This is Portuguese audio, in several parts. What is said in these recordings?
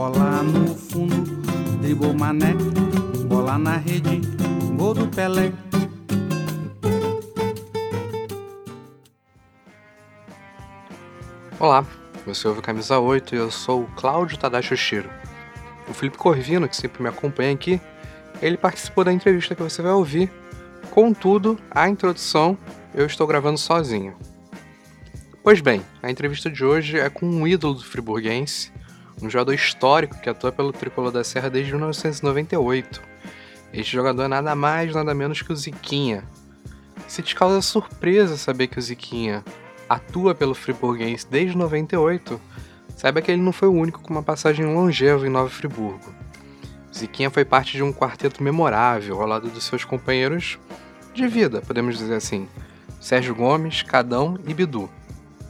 Bola no fundo, dribou mané. Bola na rede, gol do Pelé. Olá, você ouve Camisa 8 e eu sou o Cláudio Tadashi Shiro. O Felipe Corvino, que sempre me acompanha aqui, ele participou da entrevista que você vai ouvir. Contudo, a introdução eu estou gravando sozinho. Pois bem, a entrevista de hoje é com um ídolo do friburguense, um jogador histórico que atua pelo Tricolor da Serra desde 1998. Este jogador é nada mais, nada menos que o Ziquinha. Se te causa surpresa saber que o Ziquinha atua pelo friburguense desde 98, saiba que ele não foi o único com uma passagem longeva em Nova Friburgo. Ziquinha foi parte de um quarteto memorável ao lado dos seus companheiros de vida, podemos dizer assim, Sérgio Gomes, Cadão e Bidu,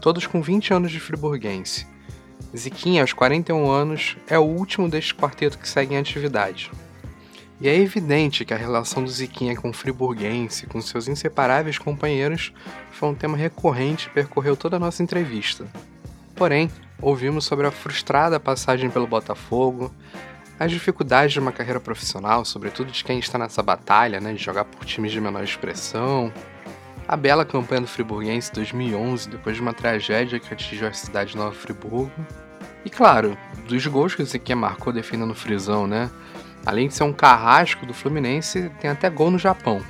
todos com 20 anos de friburguense. Ziquinha, aos 41 anos, é o último deste quarteto que segue em atividade. E é evidente que a relação do Ziquinha com o friburguense, com seus inseparáveis companheiros, foi um tema recorrente e percorreu toda a nossa entrevista. Porém, ouvimos sobre a frustrada passagem pelo Botafogo, as dificuldades de uma carreira profissional, sobretudo de quem está nessa batalha, né, de jogar por times de menor expressão, a bela campanha do Friburguense 2011, depois de uma tragédia que atingiu a cidade de Nova Friburgo. E claro, dos gols que o Zequinha marcou defendendo o Frisão, né? Além de ser um carrasco do Fluminense, tem até gol no Japão.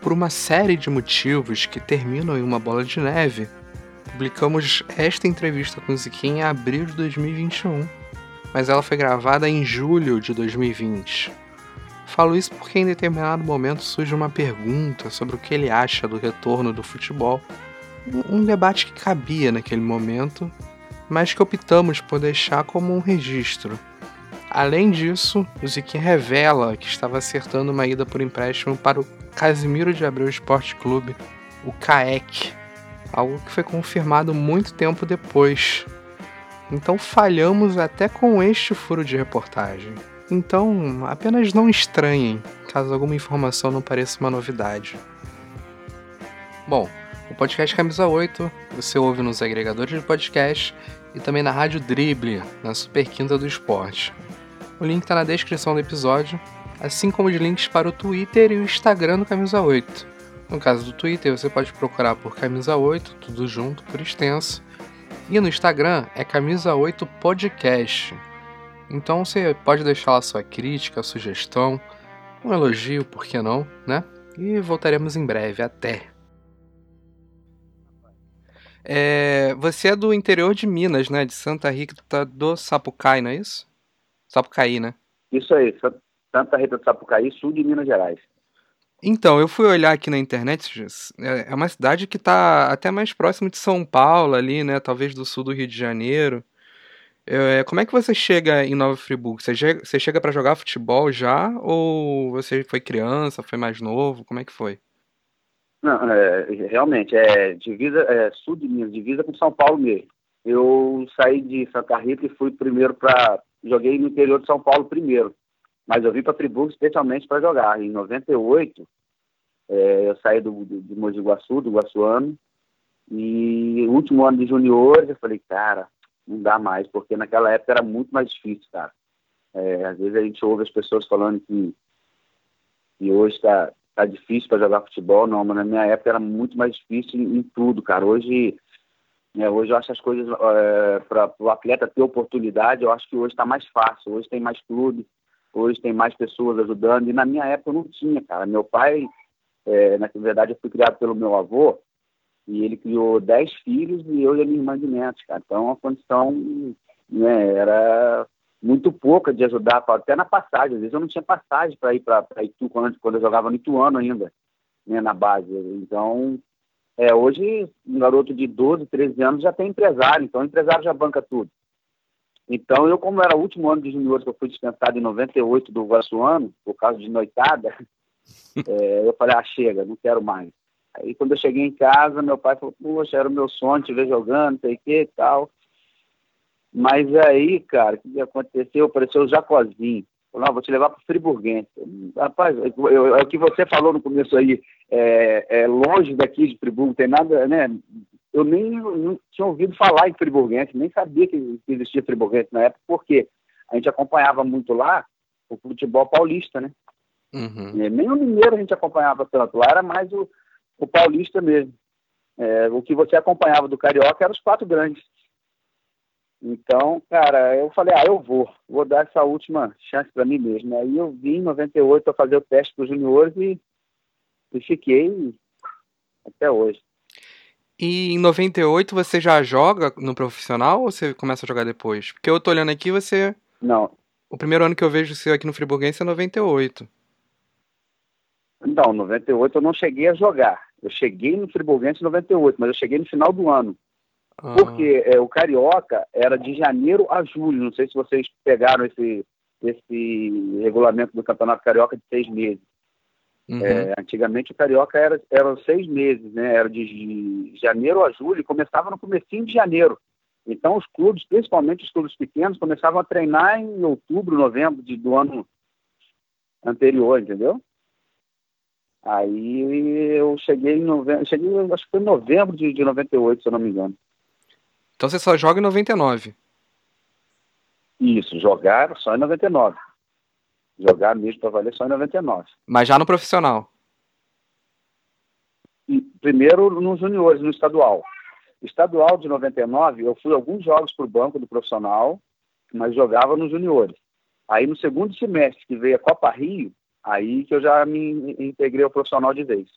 Por uma série de motivos que terminam em uma bola de neve, publicamos esta entrevista com o Ziquinha em abril de 2021, mas ela foi gravada em julho de 2020. Falo isso porque em determinado momento surge uma pergunta sobre o que ele acha do retorno do futebol. Um debate que cabia naquele momento, mas que optamos por deixar como um registro. Além disso, o Ziquinha revela que estava acertando uma ida por empréstimo para o Casimiro de Abreu Esporte Clube, o CAEC, algo que foi confirmado muito tempo depois. Então falhamos até com este furo de reportagem. Então, apenas não estranhem caso alguma informação não pareça uma novidade. Bom, o podcast Camisa 8 você ouve nos agregadores de podcast e também na Rádio Drible, na Super Quinta do Esporte. O link está na descrição do episódio, assim como os links para o Twitter e o Instagram do Camisa 8. No caso do Twitter, você pode procurar por Camisa 8, tudo junto, por extenso. E no Instagram é Camisa 8 Podcast. Então você pode deixar lá sua crítica, sugestão, um elogio, por que não, né? E voltaremos em breve. Até! É, você é do interior de Minas, né? De Santa Rita do Sapucaí, não é isso? Sapucaí, né? Isso aí, Santa Rita do Sapucaí, sul de Minas Gerais. Então, eu fui olhar aqui na internet, é, é uma cidade que está até mais próximo de São Paulo ali, né? Talvez do sul do Rio de Janeiro. É, como é que você chega em Nova Friburgo? Você chega, para jogar futebol já? Ou você foi criança, foi mais novo? Como é que foi? Não, é, realmente, é divisa, é, sul de Minas, divisa com São Paulo mesmo. Eu saí de Santa Rita e fui primeiro para. Joguei no interior de São Paulo primeiro. Mas eu vim para Friburgo especialmente para jogar. Em 98, é, eu saí do, do, de Mogi Guaçu, do Guaçuano. E último ano de juniores, eu falei, cara, não dá mais, porque naquela época era muito mais difícil, cara. É, às vezes a gente ouve as pessoas falando que, que hoje está tá difícil para jogar futebol, não, mas na minha época era muito mais difícil em, em tudo, cara. Hoje, é, hoje eu acho as coisas é, para o atleta ter oportunidade, eu acho que hoje está mais fácil, hoje tem mais clube, hoje tem mais pessoas ajudando, e na minha época não tinha, cara. Meu pai, é, na verdade, eu fui criado pelo meu avô, e ele criou dez filhos e eu e a minha irmã de netos, cara. Então a condição né, era muito pouca de ajudar, até na passagem. Às vezes eu não tinha passagem para ir para Itu quando, quando eu jogava no Ituano ainda, né, na base. Então, é, hoje um garoto de 12, 13 anos já tem empresário, então o empresário já banca tudo. Então, eu, como era o último ano de juniores que eu fui dispensado em 98 do Vassuano, por causa de noitada, é, eu falei, ah, chega, não quero mais. Aí, quando eu cheguei em casa, meu pai falou, poxa, era o meu sonho te ver jogando, não sei o que e tal. Mas aí, cara, o que aconteceu? Apareceu o Jacozinho. Falou, não, vou te levar para o Friburguense. Rapaz, eu, eu, é o que você falou no começo aí, é, é longe daqui de Friburgo, tem nada, né? Eu nem não tinha ouvido falar em Friburguense, nem sabia que existia Friburguense na época, porque a gente acompanhava muito lá o futebol paulista, né? Uhum. Nem o mineiro a gente acompanhava tanto, lá era mais o, o paulista mesmo. É, o que você acompanhava do Carioca eram os quatro grandes. Então, cara, eu falei, ah, eu vou, vou dar essa última chance para mim mesmo. Aí eu vim em 98 para fazer o teste para os juniores e, e fiquei até hoje. E em 98 você já joga no profissional ou você começa a jogar depois? Porque eu tô olhando aqui, você. Não. O primeiro ano que eu vejo você aqui no Friburguense é 98. Não, 98 eu não cheguei a jogar. Eu cheguei no Friburguense em 98, mas eu cheguei no final do ano. Ah. Porque é, o Carioca era de janeiro a julho. Não sei se vocês pegaram esse, esse regulamento do Campeonato Carioca de seis meses. Uhum. É, antigamente o Carioca era, era seis meses, né? Era de janeiro a julho e começava no comecinho de janeiro. Então os clubes, principalmente os clubes pequenos, começavam a treinar em outubro, novembro de, do ano anterior, entendeu? Aí eu cheguei em novembro, cheguei, acho que foi em novembro de, de 98, se eu não me engano. Então você só joga em 99? Isso, jogar só em 99. Jogar mesmo para valer só em 99. Mas já no profissional? E, primeiro nos juniores, no estadual. Estadual de 99, eu fui alguns jogos para o banco do profissional, mas jogava nos juniores. Aí no segundo semestre, que veio a Copa Rio, aí que eu já me integrei ao profissional de vez.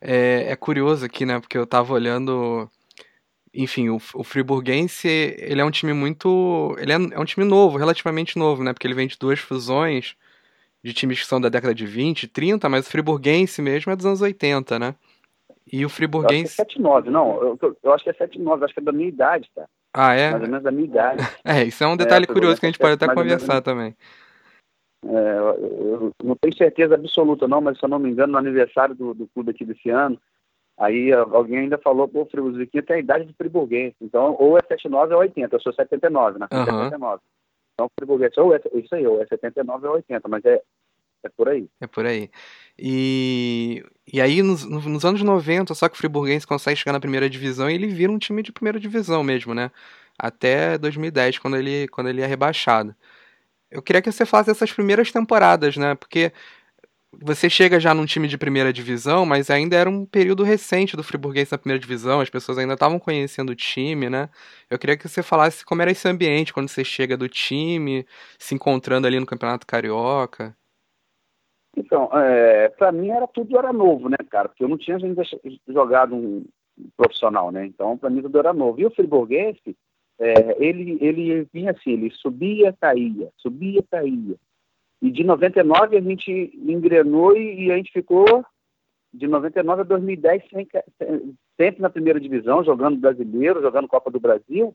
É, é curioso aqui, né? Porque eu estava olhando enfim, o, o Friburguense, ele é um time muito. Ele é, é, um time novo, relativamente novo, né? Porque ele vem de duas fusões de times que são da década de 20, 30, mas o Friburguense mesmo é dos anos 80, né? E o Friburguense. Eu acho que é 79, não. Eu, eu acho que é 79, acho que é da minha idade, tá? Ah, é? Mais ou menos da minha idade. é, isso é um detalhe é, curioso que a gente pode até conversar também. É, eu não tenho certeza absoluta, não, mas se eu não me engano, no aniversário do, do clube aqui desse ano, Aí alguém ainda falou, pô, Friburguense tem a idade de Friburguense. Então, ou é 79 ou 80. Eu sou 79, né? Uhum. 79. Então, Friburguense, ou é isso aí, ou é 79 ou 80, mas é, é por aí. É por aí. E, e aí, nos, nos anos 90, só que o Friburguense consegue chegar na primeira divisão e ele vira um time de primeira divisão mesmo, né? Até 2010, quando ele, quando ele é rebaixado. Eu queria que você falasse essas primeiras temporadas, né? Porque você chega já num time de primeira divisão, mas ainda era um período recente do Friburguense na primeira divisão, as pessoas ainda estavam conhecendo o time, né? Eu queria que você falasse como era esse ambiente quando você chega do time, se encontrando ali no Campeonato Carioca. Então, é, para mim era tudo era novo, né, cara? Porque eu não tinha ainda jogado um profissional, né? Então, para mim tudo era novo. E o Friburguense, é, ele, ele vinha assim, ele subia, caía, subia, caía. E de 99 a gente engrenou e, a gente ficou de 99 a 2010 sempre na primeira divisão, jogando brasileiro, jogando Copa do Brasil.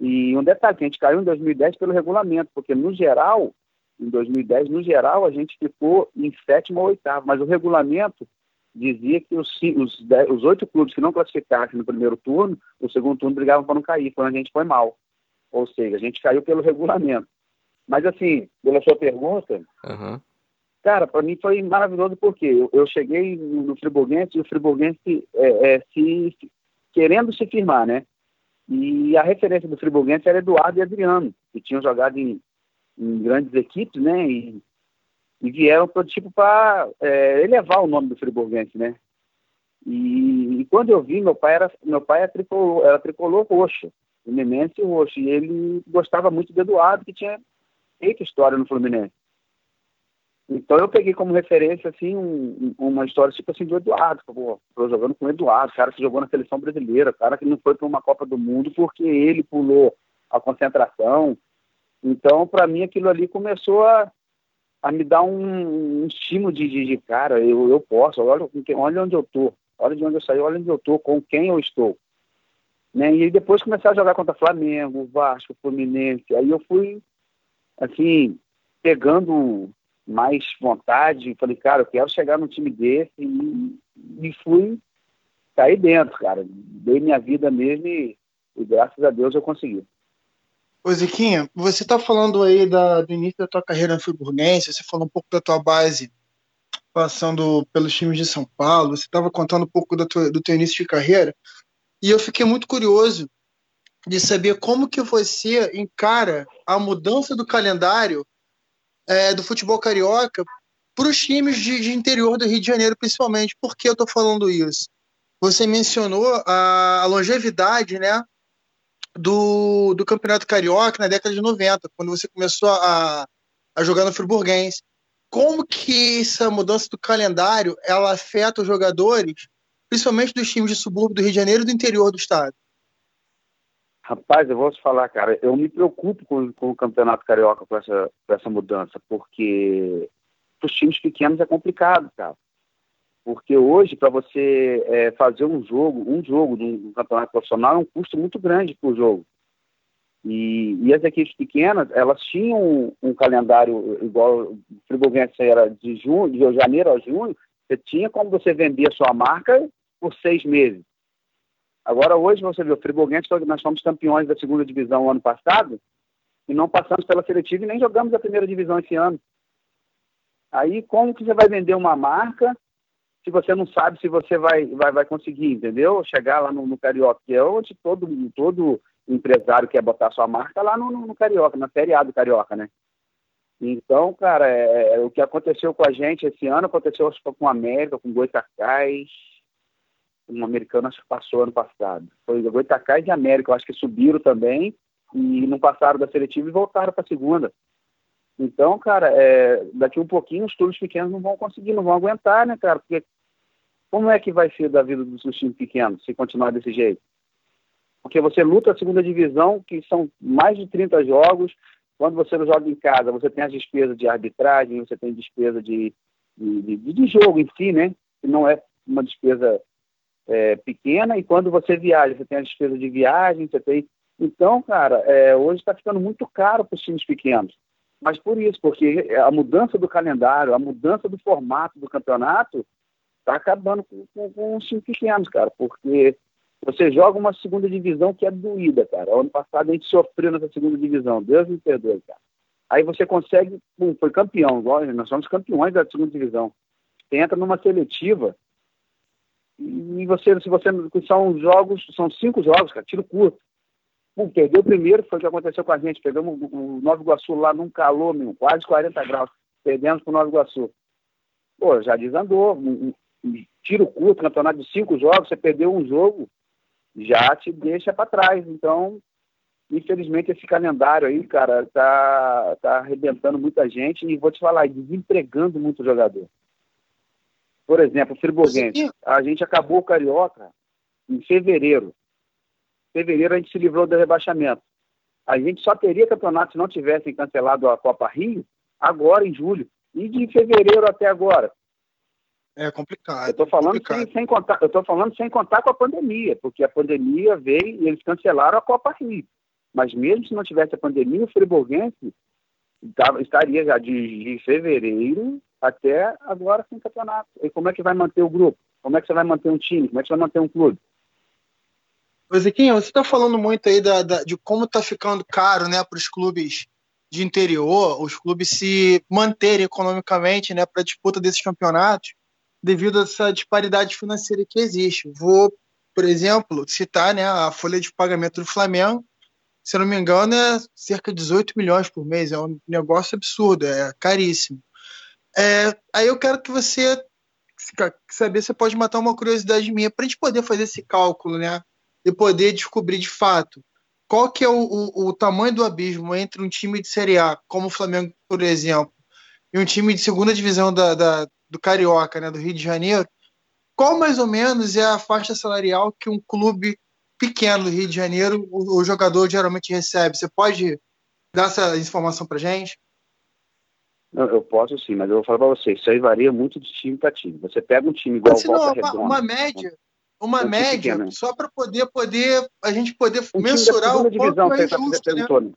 E um detalhe, a gente caiu em 2010 pelo regulamento, porque no geral, em 2010, no geral, a gente ficou em sétimo ou oitavo, mas o regulamento dizia que os, os, dez, os oito clubes que não classificassem no primeiro turno, o segundo turno brigavam para não cair, quando a gente foi mal. Ou seja, a gente caiu pelo regulamento. Mas, assim, pela sua pergunta, uhum. cara, para mim foi maravilhoso porque eu, eu cheguei no Friburguense e o Friburguense é, é, se, querendo se firmar, né? E a referência do Friburguense era Eduardo e Adriano, que tinham jogado em, em grandes equipes, né? E, e vieram para tipo para é, elevar o nome do Friburguense, né? E, e, quando eu vi, meu pai era meu pai era tricolor, era tricolor roxo, Nemense roxo, e ele gostava muito do Eduardo, que tinha feito história no Fluminense. Então eu peguei como referência assim um, uma história tipo assim do Eduardo, pô, tô jogando com o Eduardo, cara que jogou na seleção brasileira, cara que não foi para uma Copa do Mundo porque ele pulou a concentração. Então para mim aquilo ali começou a, a me dar um, um estímulo de, de, de, cara, eu, eu posso, olha, olha onde eu tô, olha de onde eu saí, olha onde eu tô, com quem eu estou. Né? E depois comecei a jogar contra Flamengo, Vasco, Fluminense. Aí eu fui, assim, pegando mais vontade. Falei, cara, eu quero chegar num time desse. E, e fui cair dentro, cara. Dei minha vida mesmo e, e graças a Deus eu consegui. Ô Ziquinha, você está falando aí da, do início da tua carreira no Friburguense, você falou um pouco da tua base passando pelos times de São Paulo, você estava contando um pouco do teu, do teu início de carreira, e eu fiquei muito curioso de saber como que você encara a mudança do calendário é, do futebol carioca para os times de, de, interior do Rio de Janeiro, principalmente. Por que eu estou falando isso? Você mencionou a, a longevidade né, do, do Campeonato Carioca na década de 90, quando você começou a, a jogar no Friburguense como que essa mudança do calendário ela afeta os jogadores, principalmente dos times de subúrbio do Rio de Janeiro e do interior do estado? Rapaz, eu vou te falar, cara, eu me preocupo com, com o Campeonato Carioca com essa, com essa mudança, porque para os times pequenos é complicado, cara. Porque hoje, para você é, fazer um jogo, um jogo um campeonato profissional é um custo muito grande para o jogo. E, e, as equipes pequenas, elas tinham um, um calendário igual o Friburguense era de junho, de janeiro a junho, você tinha como você vender a sua marca por seis meses. Agora hoje você vê o Friburguense, nós fomos campeões da segunda divisão ano passado e não passamos pela seletiva e nem jogamos a primeira divisão esse ano. Aí como que você vai vender uma marca se você não sabe se você vai, vai, vai conseguir, entendeu? Chegar lá no, no Carioca, que é onde todo, todo empresário quer botar sua marca lá no, no, no Carioca, na Série A do Carioca, né? Então, cara, é, é, o que aconteceu com a gente esse ano aconteceu com a América, com o Goitacás, um americano acho que passou ano passado. Foi o Goitacás e América, eu acho que subiram também e não passaram da seletiva e voltaram para a segunda. Então, cara, é, daqui um pouquinho os clubes pequenos não vão conseguir, não vão aguentar, né, cara? Porque como é que vai ser da vida dos times pequenos se continuar desse jeito? porque você luta a segunda divisão, que são mais de 30 jogos. Quando você joga em casa, você tem as despesas de arbitragem, você tem despesa de, de, de, de jogo em si, né? Que não é uma despesa é, pequena. E quando você viaja, você tem a despesa de viagem, você tem. Então, cara, é, hoje está ficando muito caro para os times pequenos. Mas por isso, porque a mudança do calendário, a mudança do formato do campeonato está acabando com, com, com os times pequenos, cara, porque você joga uma segunda divisão que é doída, cara. Ano passado a gente sofreu nessa segunda divisão. Deus me perdoe, cara. Aí você consegue, pum, foi campeão. Nós somos campeões da segunda divisão. Você entra numa seletiva e você, se você, são jogos, são cinco jogos, cara, tiro curto. Perdeu o primeiro, foi o que aconteceu com a gente. Pegamos o Nova Iguaçu lá num calor, meu, quase 40 graus. Perdemos pro Nova Iguaçu. Pô, já desandou. Tiro curto, campeonato de cinco jogos, você perdeu um jogo, já te deixa para trás. Então, infelizmente, esse calendário aí, cara, tá, tá arrebentando muita gente e vou te falar, desempregando muito jogador. Por exemplo, o Friburguense. A gente acabou o Carioca em fevereiro. Fevereiro a gente se livrou do rebaixamento. A gente só teria campeonato se não tivessem cancelado a Copa Rio agora em julho. E de fevereiro até agora, é complicado. Eu estou falando sem, sem, contar, eu tô falando sem contar com a pandemia, porque a pandemia veio e eles cancelaram a Copa Rio. Mas mesmo se não tivesse a pandemia, o Friburguense estaria já de, de fevereiro até agora sem campeonato. E como é que vai manter o grupo? Como é que você vai manter um time? Como é que você vai manter um clube? Ziquinha, você está falando muito aí da, da, de como está ficando caro né, para os clubes de interior, os clubes se manterem economicamente né, para a disputa desses campeonatos devido a essa disparidade financeira que existe. Vou, por exemplo, citar né, a folha de pagamento do Flamengo, se não me engano, é cerca de 18 milhões por mês, é um negócio absurdo, é caríssimo. É, aí eu quero que você saber se pode matar uma curiosidade minha para a gente poder fazer esse cálculo, né? E poder descobrir de fato qual que é o, o, o, tamanho do abismo entre um time de Série A, como o Flamengo, por exemplo, e um time de segunda divisão da, da, do Carioca, né, do Rio de Janeiro, qual mais ou menos é a faixa salarial que um clube pequeno do Rio de Janeiro o, o jogador geralmente recebe? Você pode dar essa informação para gente? Não, eu posso sim, mas eu vou falar para você, isso aí varia muito de time para time. Você pega um time igual o Volta Redonda... Uma média, uma um média pequeno. só para poder, poder a gente poder um mensurar o divisão, quanto é injusto, né?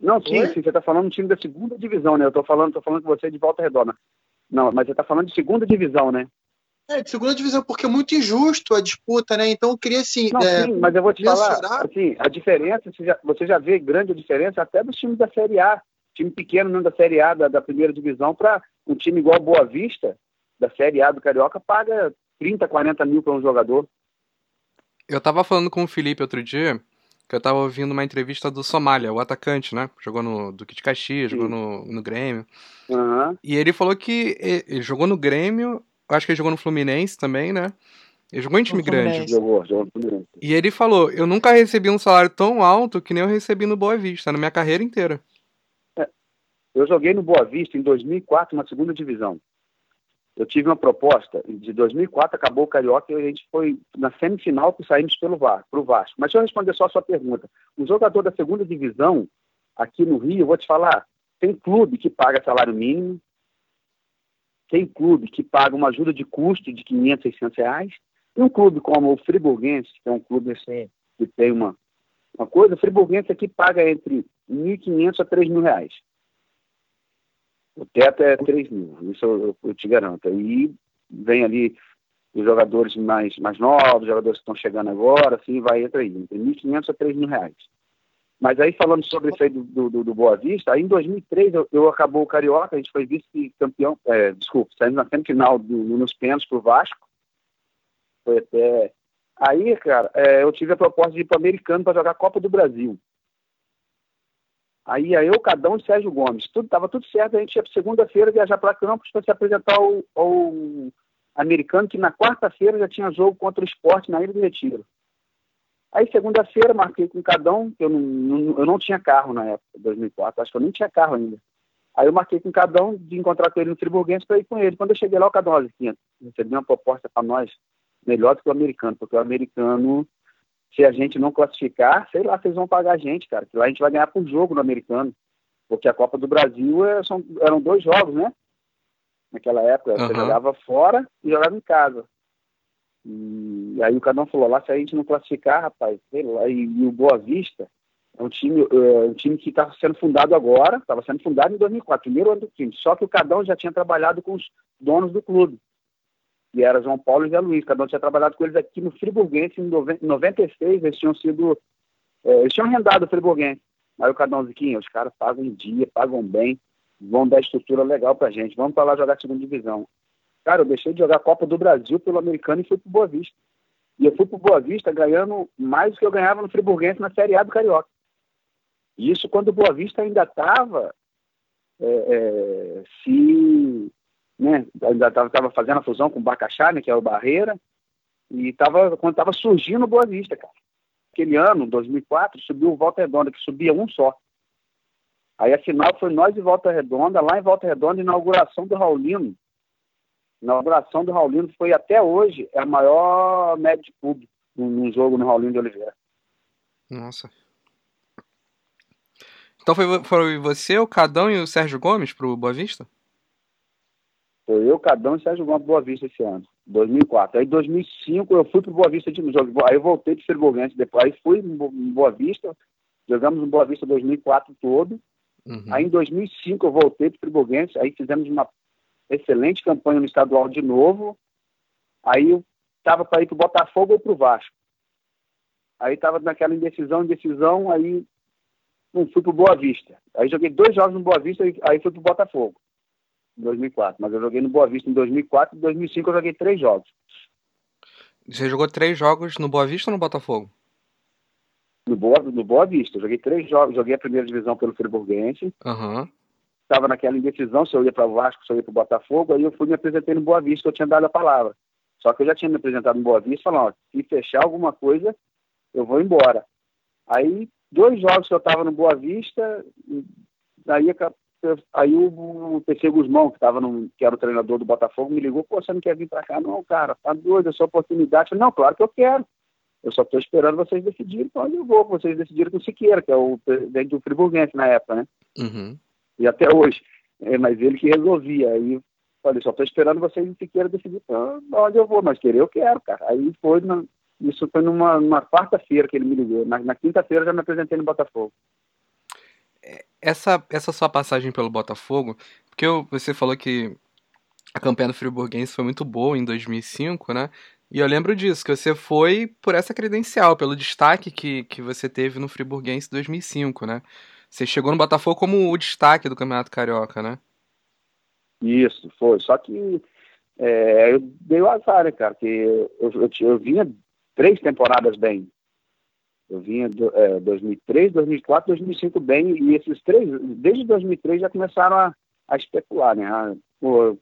Não, sim, sim, você está falando um time da segunda divisão, né? Eu estou falando, tô falando com você de volta redonda. Não, mas você está falando de segunda divisão, né? É, de segunda divisão, porque é muito injusto a disputa, né? Então eu queria assim. Não, é, sim, mas eu vou te mensurar... falar, assim, a diferença, você já, você já vê grande diferença até dos times da Série A. Time pequeno não da Série A, da, da primeira divisão, para um time igual Boa Vista, da Série A do Carioca, paga 30, 40 mil para um jogador. Eu tava falando com o Felipe outro dia que eu tava ouvindo uma entrevista do Somália, o atacante, né? Jogou no Duque de Caxias, Sim. jogou no, no Grêmio. Uhum. E ele falou que ele jogou no Grêmio, acho que ele jogou no Fluminense também, né? Ele jogou em time grande. Jogou, jogou no Fluminense. E ele falou: Eu nunca recebi um salário tão alto que nem eu recebi no Boa Vista, na minha carreira inteira. É. Eu joguei no Boa Vista em 2004, na segunda divisão eu tive uma proposta, de 2004 acabou o Carioca e a gente foi na semifinal que saímos pelo VAR, para o Vasco. Mas deixa eu responder só a sua pergunta. O jogador da segunda divisão, aqui no Rio, eu vou te falar, tem clube que paga salário mínimo, tem clube que paga uma ajuda de custo de 500, 600 reais, e um clube como o Friburguense, que é um clube assim, que tem uma, uma coisa, o Friburguense aqui paga entre 1.500 a 3 mil reais. O teto é 3 mil, isso eu, eu, te garanto. E vem ali os jogadores mais, mais novos, jogadores que estão chegando agora, assim, vai entre aí, entre 1.500 a 3 mil reais. Mas aí, falando sobre isso aí do, do, do Boa Vista, aí em 2003 eu, eu acabou o Carioca, a gente foi vice-campeão, é, desculpa, saímos na semifinal do, nos pênaltis pro Vasco. Foi até... Aí, cara, é, eu tive a proposta de ir para o Americano para jogar a Copa do Brasil. Aí ia eu, Cadão e Sérgio Gomes. Tudo estava tudo certo. A gente ia segunda-feira viajar para Campos para se apresentar ao, ao, americano, que na quarta-feira já tinha jogo contra o esporte na Ilha do Retiro. Aí segunda-feira marquei com Cadão, eu não, não, eu não tinha carro na época, 2004, acho que eu nem tinha carro ainda. Aí eu marquei com Cadão de encontrar com ele no Friburguense para ir com ele. Quando eu cheguei lá, o Cadão, olha, recebi uma proposta para nós melhor do que o americano, porque o americano se a gente não classificar, sei lá, vocês vão pagar a gente, cara. Que lá a gente vai ganhar por jogo no americano. Porque a Copa do Brasil é, são, eram dois jogos, né? Naquela época. Uhum. Você jogava fora e jogava em casa. E aí o Cadão falou, lá se a gente não classificar, rapaz, sei lá, e, e o Boa Vista é um time, é um time que está sendo fundado agora, estava sendo fundado em 2004, primeiro ano do time. Só que o Cadão já tinha trabalhado com os donos do clube que era João Paulo e Zé Luiz. Cada um tinha trabalhado com eles aqui no Friburguense em 96. Eles tinham sido. É, eles tinham arrendado o Friburguense. Aí o Cadão Ziquinho, os caras pagam dia, pagam bem, vão dar estrutura legal pra gente. Vamos para lá jogar segunda divisão. Cara, eu deixei de jogar Copa do Brasil pelo americano e fui pro Boa Vista. E eu fui pro Boa Vista ganhando mais do que eu ganhava no Friburguense na Série A do Carioca. E isso quando o Boa Vista ainda estava é, é, se né? Ainda estava fazendo a fusão com o Bacaxá, né, que é o Barreira, e tava, quando estava surgindo o Boa Vista, cara. Aquele ano, 2004, subiu o Volta Redonda, que subia um só. Aí a final foi nós e Volta Redonda, lá em Volta Redonda, inauguração do Raulino. Inauguração do Raulino foi até hoje é a maior média de público num jogo no Raulino de Oliveira. Nossa. Então foi, foi você, o Cadão e o Sérgio Gomes pro Boa Vista? Foi eu, Cadão e Sérgio Gomes Boa Vista esse ano, 2004. Aí, em 2005, eu fui para Boa Vista de novo. Aí, eu voltei para Friburguense depois. Aí, fui em Boa Vista, jogamos no Boa Vista 2004 todo. Uhum. Aí, em 2005, eu voltei para Friburguense. Aí, fizemos uma excelente campanha no estadual de novo. Aí, eu estava para ir para o Botafogo ou para o Vasco. Aí, estava naquela indecisão, indecisão. Aí, não, fui para Boa Vista. Aí, joguei dois jogos no Boa Vista. Aí, fui para o Botafogo. 2004. Mas eu joguei no Boa Vista em 2004 e em 2005 eu joguei três jogos. Você jogou três jogos no Boa Vista ou no Botafogo? No Boa, no Boa Vista. Eu joguei três jogos. Joguei a primeira divisão pelo Friburguense. Uhum. Estava naquela indecisão se eu ia para o Vasco, se eu ia para o Botafogo. Aí eu fui me apresentei no Boa Vista, eu tinha dado a palavra. Só que eu já tinha me apresentado no Boa Vista, falando, se fechar alguma coisa, eu vou embora. Aí, dois jogos que eu estava no Boa Vista, daí aí o, o PC Guzmão, que, tava no, que era o treinador do Botafogo, me ligou, pô, você não quer vir para cá? Não, cara, tá doido, é sua oportunidade. Falei, não, claro que eu quero. Eu só estou esperando vocês decidirem então eu vou. Vocês decidiram com o Siqueira, que é o presidente do Friburguense na época, né? Uhum. E até hoje. É, mas ele que resolvia. Aí Falei, só tô esperando vocês em Siqueira decidir pra onde eu vou, mas querer eu quero, cara. Aí foi, na, isso foi numa, numa quarta-feira que ele me ligou. Na, na quinta-feira já me apresentei no Botafogo. Essa, essa sua passagem pelo Botafogo, porque você falou que a campanha do Friburguense foi muito boa em 2005, né? E eu lembro disso, que você foi por essa credencial, pelo destaque que, que você teve no Friburguense 2005, né? Você chegou no Botafogo como o destaque do Campeonato Carioca, né? Isso, foi. Só que é, eu dei o azar, né, cara? Que eu, eu, eu, vinha três temporadas bem. Eu vinha do, é, 2003, 2004, 2005 bem, e esses três, desde 2003 já começaram a, a especular, né? A, o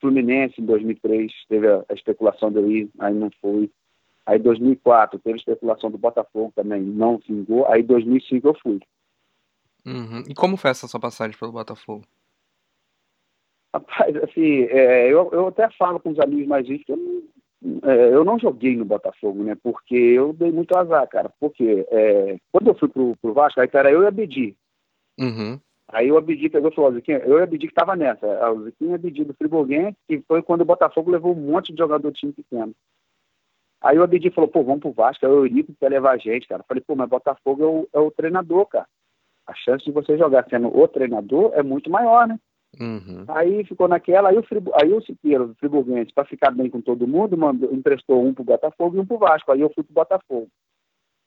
Fluminense em 2003 teve a, a especulação de eu ir, aí não fui. Aí 2004 teve a especulação do Botafogo também, não vingou. Aí 2005 eu fui. Uhum. E como foi essa sua passagem pelo Botafogo? Rapaz, assim, é, eu, eu até falo com os amigos mais íntimos que eu, é, eu não joguei no Botafogo, né? Porque eu dei muito azar, cara. Porque é, quando eu fui pro, pro Vasco, aí era eu e a Bedi. Uhum. Aí o Abidi pegou e falou, Ziquinha, eu e o Abidi que tava nessa. O Ziquinha e o Abidi do Friburguense, que foi quando o Botafogo levou um monte de jogador do time pequeno. Aí o Abidi falou, pô, vamos pro Vasco, aí o Eurico quer levar a gente, cara. Eu falei, pô, mas Botafogo é o, é o treinador, cara a chance de você jogar sendo o treinador é muito maior, né? Uhum. Aí ficou naquela, aí o, Fribu, aí o Siqueira, do Friburguense, para ficar bem com todo mundo, mandou, emprestou um pro Botafogo e um pro Vasco. Aí eu fui pro Botafogo.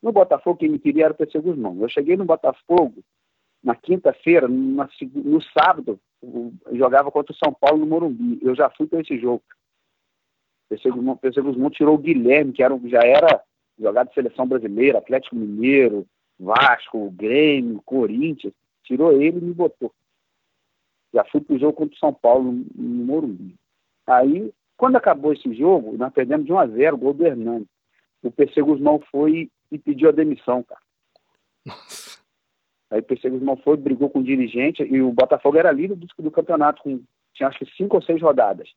No Botafogo, quem me queria era o PC Guzmão. Eu cheguei no Botafogo na quinta-feira, no sábado, jogava contra o São Paulo no Morumbi. Eu já fui para esse jogo. O PC Guzmão tirou o Guilherme, que era, já era jogado de seleção brasileira, Atlético Mineiro, Vasco, Grêmio, Corinthians, tirou ele e me botou. Já fui pro jogo contra o São Paulo no Morumbi. Aí, quando acabou esse jogo, nós perdemos de 1 a 0 gol do Hernani. O PC Guzmão foi e pediu a demissão, cara. Nossa. Aí o PC Guzmão foi, brigou com o dirigente e o Botafogo era líder do, do campeonato, com, tinha acho que cinco ou seis rodadas.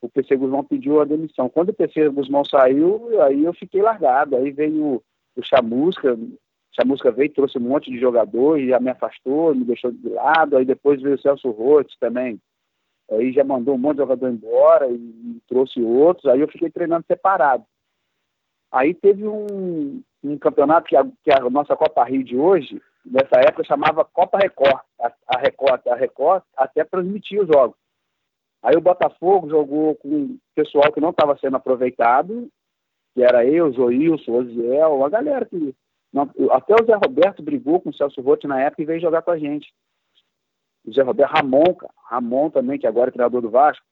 O PC Guzmão pediu a demissão. Quando o PC Guzmão saiu, aí eu fiquei largado. Aí veio o Chamusca, essa música veio, trouxe um monte de jogador e já me afastou, me deixou de lado. Aí depois veio o Celso Rotes também. Aí já mandou um monte de jogador embora e, trouxe outros. Aí eu fiquei treinando separado. Aí teve um, um campeonato que a, que a, nossa Copa Rio de hoje, nessa época, chamava Copa Record. A, a Record, a Record até transmitia os jogos. Aí o Botafogo jogou com pessoal que não estava sendo aproveitado, que era eu, Zoilson, Oziel, uma galera que até o Zé Roberto brigou com o Celso Rotti na época e veio jogar com a gente. O Zé Roberto, Ramon, Ramon também, que agora é treinador do Vasco,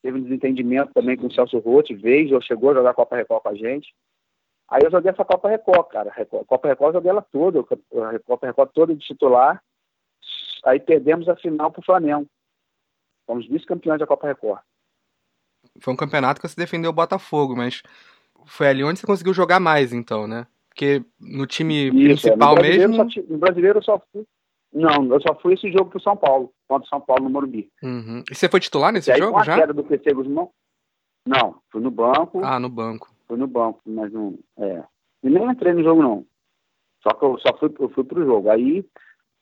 teve um desentendimento também com o Celso Rotti, veio, chegou a jogar Copa Record com a gente. Aí eu joguei essa Copa Record, cara. Copa Record eu joguei ela toda, a Copa Record toda de titular. Aí perdemos a final pro Flamengo. Fomos vice-campeões da Copa Record. Foi um campeonato que você defendeu o Botafogo, mas foi ali onde você conseguiu jogar mais, então, né? Porque no time Isso, principal é. no mesmo. Só, no brasileiro eu só fui. Não, eu só fui esse jogo pro São Paulo, contra o São Paulo no Morumbi. Uhum. E você foi titular nesse aí, jogo já? queda do PC Guzmão. Não, fui no banco. Ah, no banco. Fui no banco, mas não. É. E nem entrei no jogo, não. Só que eu só fui, eu fui pro jogo. Aí,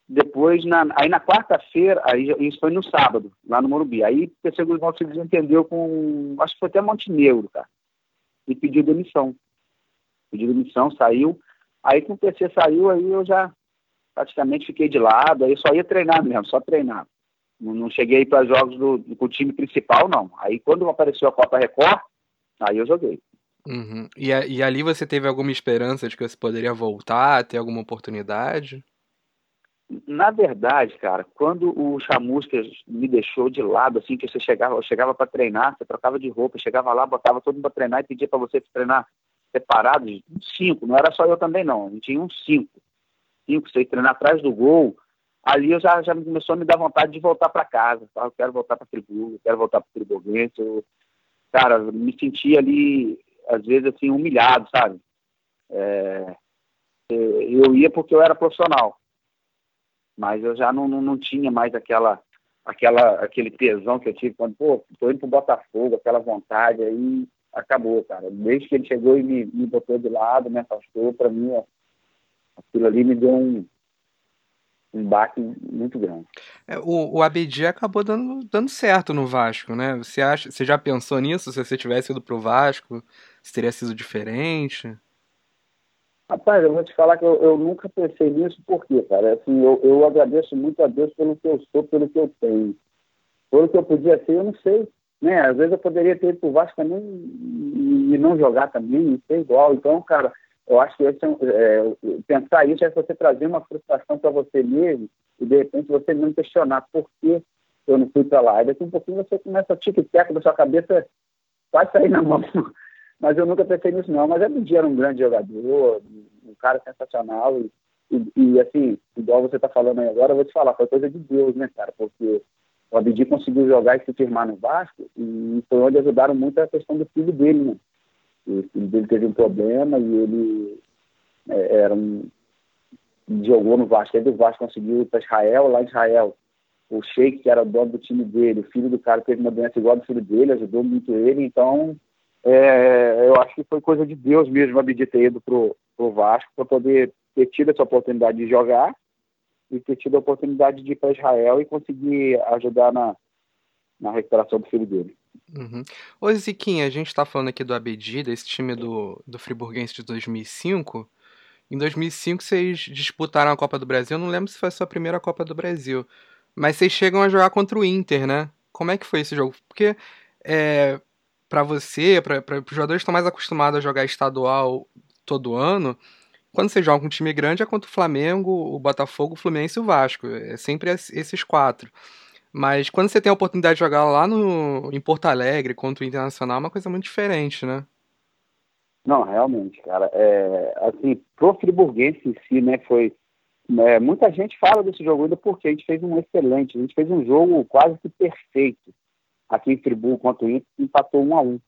depois, na, aí na quarta-feira, aí isso foi no sábado, lá no Morumbi. Aí o PC Guzmão se desentendeu com. Acho que foi até Montenegro, cara. E pediu demissão. Pediu demissão, saiu. Aí que o PC saiu, aí eu já praticamente fiquei de lado, aí só ia treinar mesmo, só treinar. Não, não cheguei para jogos do, do, time principal, não. Aí quando apareceu a Copa Record, aí eu joguei. Uhum. E, e ali você teve alguma esperança de que você poderia voltar, ter alguma oportunidade? Na verdade, cara, quando o Chamusca me deixou de lado, assim, que você chegava, chegava para treinar, você trocava de roupa, chegava lá, botava todo mundo para treinar e pedia para você treinar separados, cinco, não era só eu também não, a gente tinha uns cinco, cinco, seis treinar atrás do gol, ali eu já, já começou a me dar vontade de voltar para casa, tá? eu quero voltar para Friburgo, quero voltar para Friburguense, eu, cara, me sentia ali, às vezes, assim, humilhado, sabe? É, eu ia porque eu era profissional, mas eu já não, não, não tinha mais aquela aquela aquele tesão que eu tive quando, pô, tô indo pro Botafogo, aquela vontade aí, acabou, cara. Desde que ele chegou e me, me botou de lado, me afastou, para mim, ó, aquilo ali me deu um, um baque muito grande. É, o, o Abedi acabou dando, dando certo no Vasco, né? Você, acha, você já pensou nisso? Se você tivesse ido pro Vasco, se teria sido diferente? Rapaz, eu vou te falar que eu, eu nunca pensei nisso, por quê, cara? Assim, eu, eu agradeço muito a Deus pelo que eu sou, pelo que eu tenho. Pelo que eu podia ser, eu não sei. Né? Às vezes eu poderia ter ido pro Vasco também e não jogar também, não ser igual. Então, cara, eu acho que esse é, é, pensar isso é você trazer uma frustração para você mesmo e de repente você não questionar por que eu não fui para lá. E daqui um pouquinho você começa a tic-tac da sua cabeça, vai sair na mão. Mas eu nunca pensei nisso não. Mas Abdi era um grande jogador, um cara sensacional e, e, e assim, igual você está falando aí agora, eu vou te falar, foi coisa de Deus, né, cara? Porque o Abdi conseguiu jogar e se firmar no Vasco e foi onde ajudaram muito a questão do filho dele, né? O filho dele teve um problema e ele é, era um, jogou no Vasco. Aí do Vasco conseguiu ir para Israel, lá em Israel. O Sheik, que era o dono do time dele, o filho do cara teve uma doença igual do filho dele, ajudou muito ele. Então, é, eu acho que foi coisa de Deus mesmo a Abdi ter ido pro, pro Vasco para poder ter tido essa oportunidade de jogar e ter tido a oportunidade de ir para Israel e conseguir ajudar na, na recuperação do filho dele. Uhum. Ô Ziquinha, a gente está falando aqui do Abedi, desse time do, do Friburguense de 2005. Em 2005 vocês disputaram a Copa do Brasil, não lembro se foi a sua primeira Copa do Brasil, mas vocês chegam a jogar contra o Inter, né? Como é que foi esse jogo? Porque é, para você, para os jogadores que estão mais acostumados a jogar estadual todo ano, quando você joga um time grande é contra o Flamengo, o Botafogo, o Fluminense e o Vasco. É sempre esses quatro. Mas quando você tem a oportunidade de jogar lá no, em Porto Alegre contra o Internacional, é uma coisa muito diferente, né? Não, realmente, cara. É, assim, pro Friburguense em si, né, foi... É, muita gente fala desse jogo ainda porque a gente fez um excelente, a gente fez um jogo quase que perfeito aqui em Friburgo contra o Inter, empatou um a um.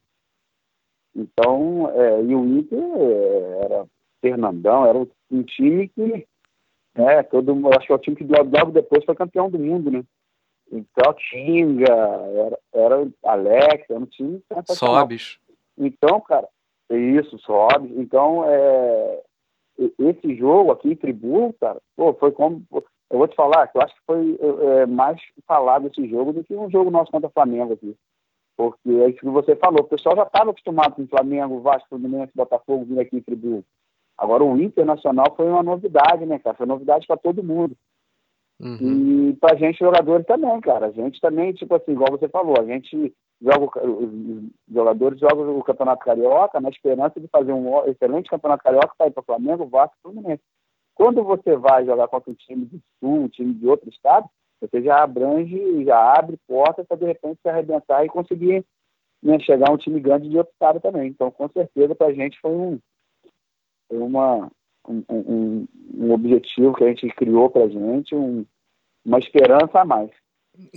Então, é, e o Inter é, era Fernandão, era um time que, né, todo mundo, acho que é o time que logo, depois foi campeão do mundo, né? Então, Tinga, era, era Alex, era um time Sobes. Então, cara, isso, Sobes. Então, é, esse jogo aqui em Friburgo, cara, pô, foi como. Eu vou te falar que eu acho que foi é, mais falado esse jogo do que um jogo nosso contra o Flamengo aqui. Porque é isso que você falou, o pessoal já estava acostumado com o Flamengo, Vasco, Fluminense, Botafogo vindo aqui em Friburgo. Agora o Internacional foi uma novidade, né, cara? Foi novidade para todo mundo. Uhum. E pra gente, jogadores também, cara. A gente também, tipo assim, igual você falou, a gente joga, os jogadores jogam o Campeonato Carioca na esperança de fazer um excelente Campeonato Carioca para ir para Flamengo, Vasco e Fluminense. Quando você vai jogar contra um time do Sul, um time de outro estado, você já abrange, já abre portas para de repente se arrebentar e conseguir né, chegar a um time grande de outro estado também. Então, com certeza, para a gente foi um, uma, um, um, um, objetivo que a gente criou para gente, um, uma esperança a mais.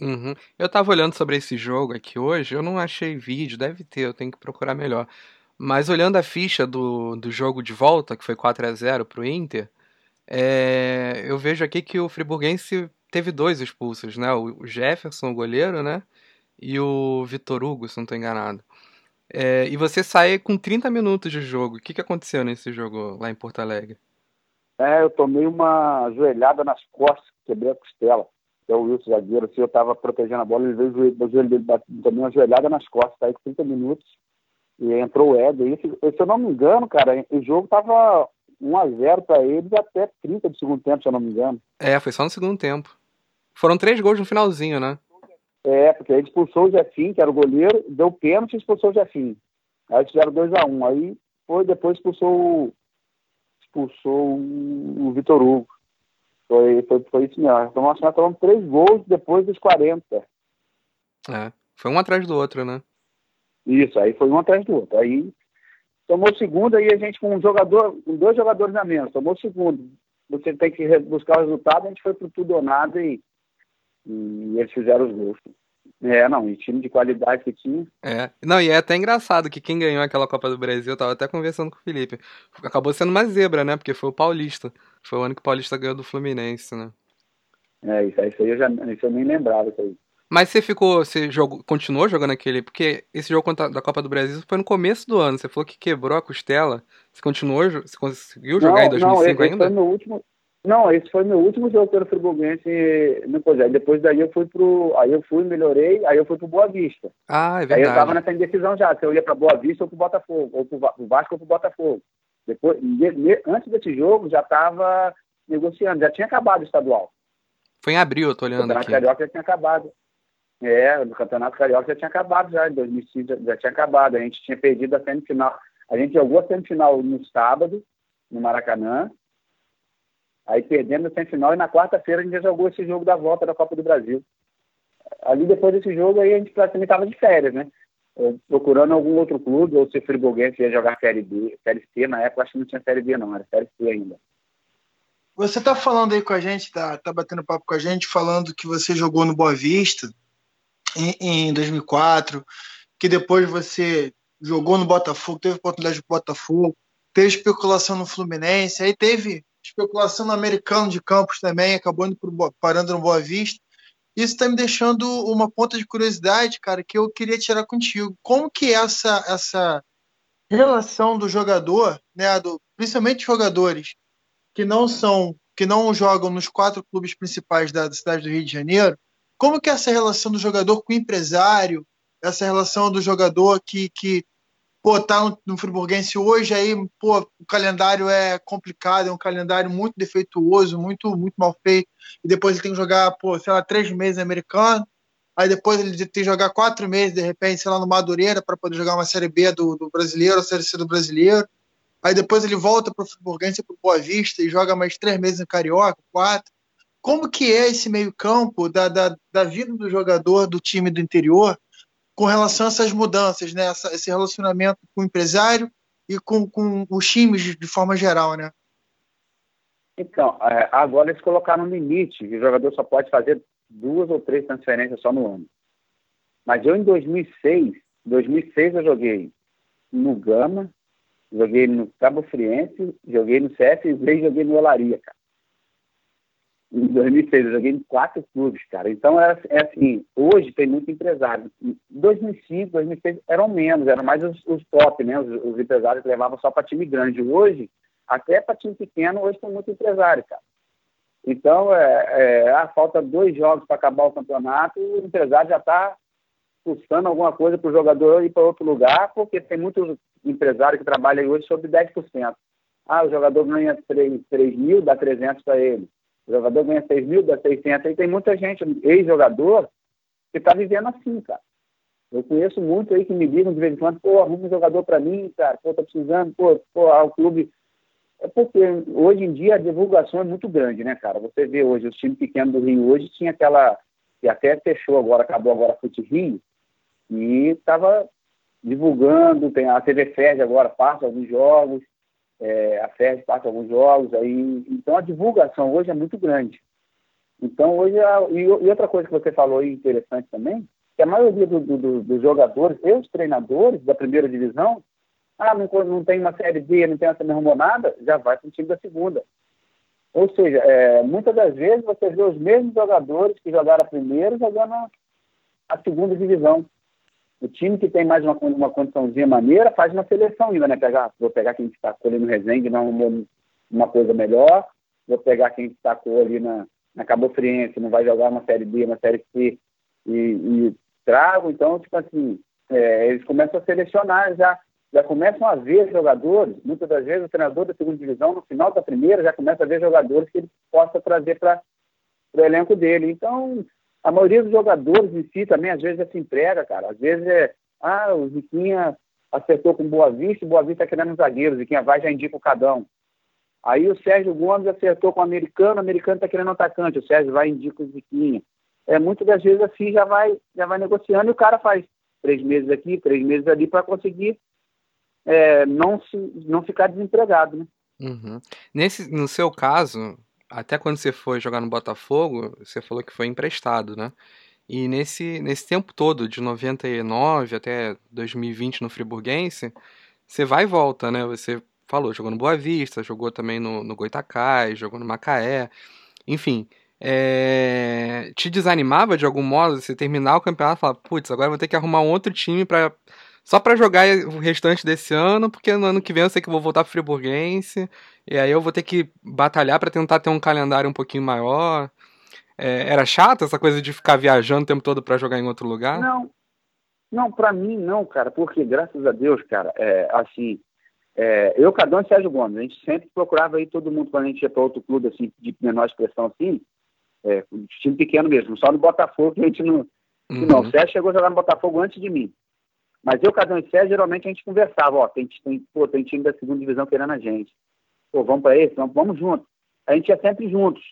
Uhum. Eu estava olhando sobre esse jogo aqui hoje, eu não achei vídeo, deve ter, eu tenho que procurar melhor. Mas olhando a ficha do, do jogo de volta, que foi 4 a 0 para o Inter, é, eu vejo aqui que o Friburguense teve dois expulsos, né? O Jefferson, o goleiro, né? E o Vitor Hugo, se não estou enganado. É, e você sai com 30 minutos de jogo. O que, que aconteceu nesse jogo lá em Porto Alegre? É, eu tomei uma joelhada nas costas, quebrei a costela. É o Wilson zagueiro, assim, eu estava protegendo a bola, ele veio o joelho, o joelho dele, tomei uma joelhada nas costas, saí com 30 minutos. E entrou o Éder. E, se, se eu não me engano, cara, o jogo tava 1x0 para eles até 30 do segundo tempo, se eu não me engano. É, foi só no segundo tempo. Foram três gols no finalzinho, né? É, porque aí expulsou o Jefim, que era o goleiro, deu pênalti e expulsou o Jefim. Aí fizeram 2x1. Um. Aí foi, depois expulsou, expulsou o Vitor Hugo. Foi, foi, foi isso mesmo. Então nós tomamos três gols depois dos 40. É, foi um atrás do outro, né? Isso, aí foi um atrás do outro. Aí tomou o segundo, aí a gente com um jogador, com dois jogadores a menos, tomou o segundo. Você tem que buscar o resultado, a gente foi pro tudo ou nada e e eles fizeram os gols. É, não, e time de qualidade que tinha. É, não, e é até engraçado que quem ganhou aquela Copa do Brasil, eu tava até conversando com o Felipe, acabou sendo uma zebra, né? Porque foi o Paulista. Foi o ano que o Paulista ganhou do Fluminense, né? É, isso, isso aí eu já isso eu nem lembrava isso aí. Mas você ficou, você jogou, continuou jogando aquele, porque esse jogo da Copa do Brasil foi no começo do ano, você falou que quebrou a costela, você continuou, você conseguiu jogar não, em 2005 não, ainda? Foi no último, Não, esse foi meu último jogo pelo Friburguense no Cogé. Depois daí eu fui pro. Aí eu fui, melhorei, aí eu fui pro Boa Vista. Ah, é verdade. Aí eu tava nessa indecisão já, se eu ia pra Boa Vista ou pro Botafogo, ou pro Vasco ou pro Botafogo. Depois, antes desse jogo, já tava negociando, já tinha acabado o estadual. Foi em abril, eu tô olhando aqui. O Campeonato Carioca já tinha acabado. É, o Campeonato Carioca já tinha acabado já, em 2005 já, já tinha acabado. A gente tinha perdido a semifinal. A gente jogou a semifinal no sábado, no Maracanã, Aí perdemos a semifinal e na quarta-feira a gente já jogou esse jogo da volta da Copa do Brasil. Ali depois desse jogo aí a gente praticamente estava de férias, né? Procurando algum outro clube, ou se o Friburguense ia jogar Série B, Série C, na época acho que não tinha Série B não, era Série C ainda. Você está falando aí com a gente, tá, tá batendo papo com a gente, falando que você jogou no Boa Vista em, em 2004, que depois você jogou no Botafogo, teve oportunidade de Botafogo, teve especulação no Fluminense, aí teve especulação no americano de campos também, acabou indo pro, parando no Boa Vista. Isso está me deixando uma ponta de curiosidade, cara, que eu queria tirar contigo. Como que é essa, essa relação do jogador, né, do, principalmente jogadores que não são, que não jogam nos quatro clubes principais da, da cidade do Rio de Janeiro, como que é essa relação do jogador com o empresário, essa relação do jogador que, que pô, tá no, no Friburguense hoje, aí, pô, o calendário é complicado, é um calendário muito defeituoso, muito, muito mal feito, e depois ele tem que jogar, pô, sei lá, três meses americano, aí depois ele tem que jogar quatro meses, de repente, sei lá, no Madureira, para poder jogar uma Série B do, do brasileiro, a Série C do brasileiro, aí depois ele volta para o Friburguense, para Boa Vista, e joga mais três meses no Carioca, quatro, como que é esse meio campo da, da, da vida do jogador do time do interior, com relação a essas mudanças, né? Essa, esse relacionamento com o empresário e com, com os times de, de forma geral, né? Então, é, agora eles colocaram um limite, que o jogador só pode fazer duas ou três transferências só no ano. Mas eu, em 2006, 2006 eu joguei no Gama, joguei no Cabo Friense, joguei no CFZ e joguei no Olaria, cara em 2006, eu joguei em quatro clubes, cara. Então, é, é assim, hoje tem muito empresário. Em 2005, 2006, eram menos, eram mais os, os top, né? Os, os, empresários levavam só para time grande. Hoje, até para time pequeno, hoje tem muito empresário, cara. Então, é, é, ah, falta dois jogos para acabar o campeonato, o empresário já está custando alguma coisa para o jogador ir para outro lugar, porque tem muitos empresários que trabalham hoje sobre 10%. Ah, o jogador ganha 3, 3 mil, dá 300 para ele. O jogador ganha 6 mil, dá 600. E tem muita gente, ex-jogador, que está vivendo assim, cara. Eu conheço muito aí que me ligam de vez em quando, pô, arruma um jogador para mim, cara, pô, tá precisando, pô, pô, o clube. É porque hoje em dia a divulgação é muito grande, né, cara? Você vê hoje, os times pequenos do Rio hoje tinha aquela, que até fechou agora, acabou agora a Fute Rio, e estava divulgando, tem a TV Fed agora passa alguns jogos, é, a FED passa alguns jogos, aí, então a divulgação hoje é muito grande. Então hoje, a, e, e, outra coisa que você falou aí interessante também, que a maioria do, do, dos jogadores e os treinadores da primeira divisão, ah, não, não tem uma série B, não tem essa arrumou nada, já vai para o time da segunda. Ou seja, é, muitas das vezes você vê os mesmos jogadores que jogaram a primeira jogando a segunda divisão. O time que tem mais uma, uma condiçãozinha maneira faz uma seleção ainda, né? Pegar, vou pegar quem destacou ali no Resende, não arrumou uma coisa melhor. Vou pegar quem destacou ali na, na Cabo Friense, não vai jogar uma Série B, uma Série C e, e trago. Então, tipo assim, é, eles começam a selecionar já, já começam a ver jogadores. Muitas das vezes o treinador da segunda divisão, no final da primeira, já começa a ver jogadores que ele possa trazer para o elenco dele. Então, a maioria dos jogadores em si também, às vezes, é se emprega, cara. Às vezes é, ah, o Ziquinha acertou com Boa Vista, Boa Vista está querendo um zagueiro, Ziquinha vai já indica o Cadão. Aí o Sérgio Gomes acertou com o americano, o americano está querendo um atacante, o Sérgio vai e indica o Ziquinha. É, muitas das vezes assim já vai, já vai negociando e o cara faz três meses aqui, três meses ali para conseguir é, não, se, não ficar desempregado, né? Uhum. Nesse, no seu caso, até quando você foi jogar no Botafogo, você falou que foi emprestado, né? E nesse, nesse tempo todo, de 99 até 2020 no Friburguense, você vai e volta, né? Você falou, jogou no Boa Vista, jogou também no, no Goitacás, jogou no Macaé, enfim. É... Te desanimava de algum modo você terminar o campeonato e falar, putz, agora vou ter que arrumar um outro time para só para jogar o restante desse ano, porque no ano que vem eu sei que eu vou voltar pro Friburguense, e aí eu vou ter que batalhar para tentar ter um calendário um pouquinho maior. É, era chato essa coisa de ficar viajando o tempo todo para jogar em outro lugar? Não, não, para mim não, cara, porque graças a Deus, cara, é, assim, é, eu, Cadão e Sérgio Gomes, a gente sempre procurava aí todo mundo quando a gente ia para outro clube assim, de menor expressão assim, é, time pequeno mesmo, só no Botafogo que a gente não. Uhum. Não, o Sérgio chegou a jogar no Botafogo antes de mim. Mas eu, Cadão e Sérgio, geralmente a gente conversava, ó, tem, tem, pô, tem time da segunda divisão querendo a gente. Pô, vamos para esse, vamos, vamos juntos. A gente ia sempre juntos.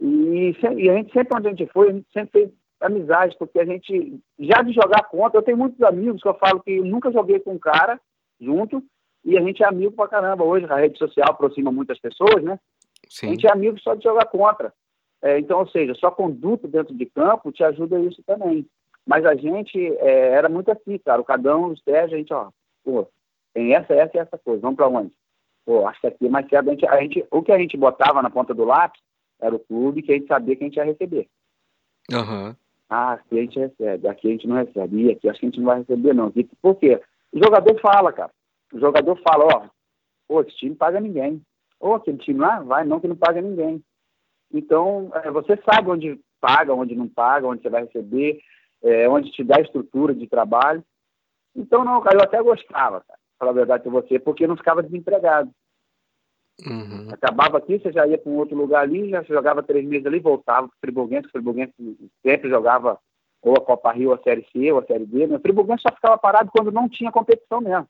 E, e, a gente sempre onde a gente foi, a gente sempre fez amizade, porque a gente, já de jogar contra, eu tenho muitos amigos que eu falo que nunca joguei com um cara junto, e a gente é amigo pra caramba. Hoje a rede social aproxima muitas pessoas, né? Sim. A gente é amigo só de jogar contra. É, então, ou seja, sua conduta dentro de campo te ajuda isso também. Mas a gente é, era muito assim, cara. O Cadão, o Sérgio, a gente, ó, pô, tem essa, essa e essa coisa. Vamos para onde? Pô, acho que aqui é mais certo. A gente, a gente, o que a gente botava na ponta do lápis era o clube que a gente sabia que a gente ia receber. Uhum. Ah, aqui a gente recebe, aqui a gente não recebe, e aqui acho que a gente não vai receber, não. Por quê? O jogador fala, cara. O jogador fala, ó, pô, esse time paga ninguém. Ou aquele time lá, vai não que não paga ninguém. Então, é, você sabe onde paga, onde não paga, onde você vai receber, é, onde te dá estrutura de trabalho. Então, não, cara, eu até gostava, cara, falar a verdade para você, porque não ficava desempregado. Uhum. Acabava aqui, você já ia para um outro lugar ali, já jogava três meses ali, voltava para o Friburguense, o Friburguense sempre jogava ou a Copa Rio, a Série C, ou a Série D. Né? O Friburguense só ficava parado quando não tinha competição mesmo.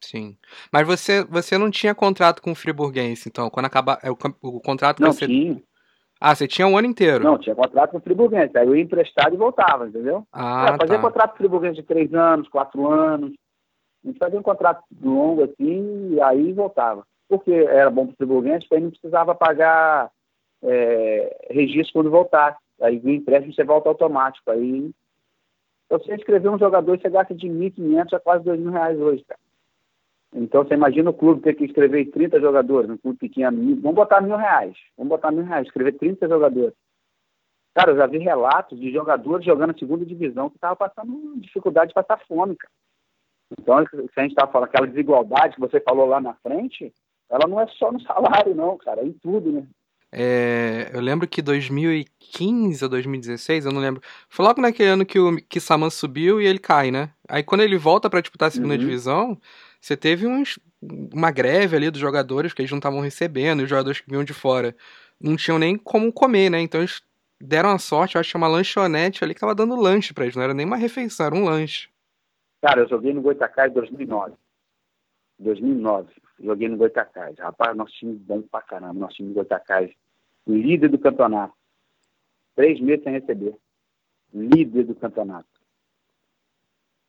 Sim. Mas você, você não tinha contrato com o Friburguense, então, quando acabar é, o, o contrato não você... tinha. Ah, você tinha um ano inteiro? Não, tinha contrato com o Friburguense. Aí eu ia emprestado e voltava, entendeu? Ah, é, fazia tá. contrato com o Friburguense de três anos, quatro anos. A gente fazia um contrato longo assim e aí voltava. Porque era bom para o Friburguense, porque aí não precisava pagar é, registro quando voltasse. Aí o empréstimo você volta automático. Aí, você inscrever um jogador, você gasta de 1.500 a quase 2 mil reais hoje, cara. Então, você imagina o clube ter que escrever 30 jogadores, um clube pequeno, vamos botar mil reais, vamos botar mil reais, escrever 30 jogadores. Cara, eu já vi relatos de jogadores jogando a segunda divisão que estavam passando dificuldade de passar fome, cara. Então, se a gente estava falando aquela desigualdade que você falou lá na frente, ela não é só no salário, não, cara, é em tudo, né? É, eu lembro que 2015 ou 2016, eu não lembro. Foi logo naquele ano que o que Saman subiu e ele cai, né? Aí quando ele volta para disputar a segunda uhum. divisão, você teve uns, uma greve ali dos jogadores que eles não estavam recebendo, e os jogadores que vinham de fora não tinham nem como comer, né? Então eles deram a sorte, eu acho que uma lanchonete ali que tava dando lanche para eles, não era nem uma refeição, era um lanche. Cara, eu joguei no Goitacás em 2009. 2009, joguei no Goitacás. Rapaz, nosso time bom pra caramba, nosso time do Goitacás, líder do campeonato. Três meses sem receber. Líder do campeonato.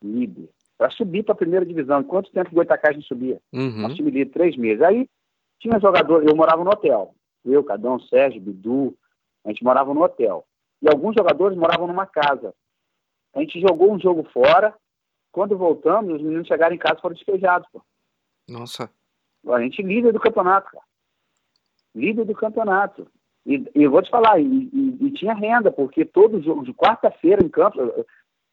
Líder para subir para a primeira divisão. Quanto tempo o Goitacás não subia? Uhum. Nosso time líder, três meses. Aí tinha jogador, eu morava no hotel. Eu, Cadão, Sérgio, Bidu, a gente morava no hotel. E alguns jogadores moravam numa casa. A gente jogou um jogo fora. Quando voltamos, os meninos chegaram em casa foram despejados. Pô. Nossa. A gente líder do campeonato, cara. Líder do campeonato. E, e vou te falar, e, e, e, tinha renda, porque todo jogo, de quarta-feira em campo,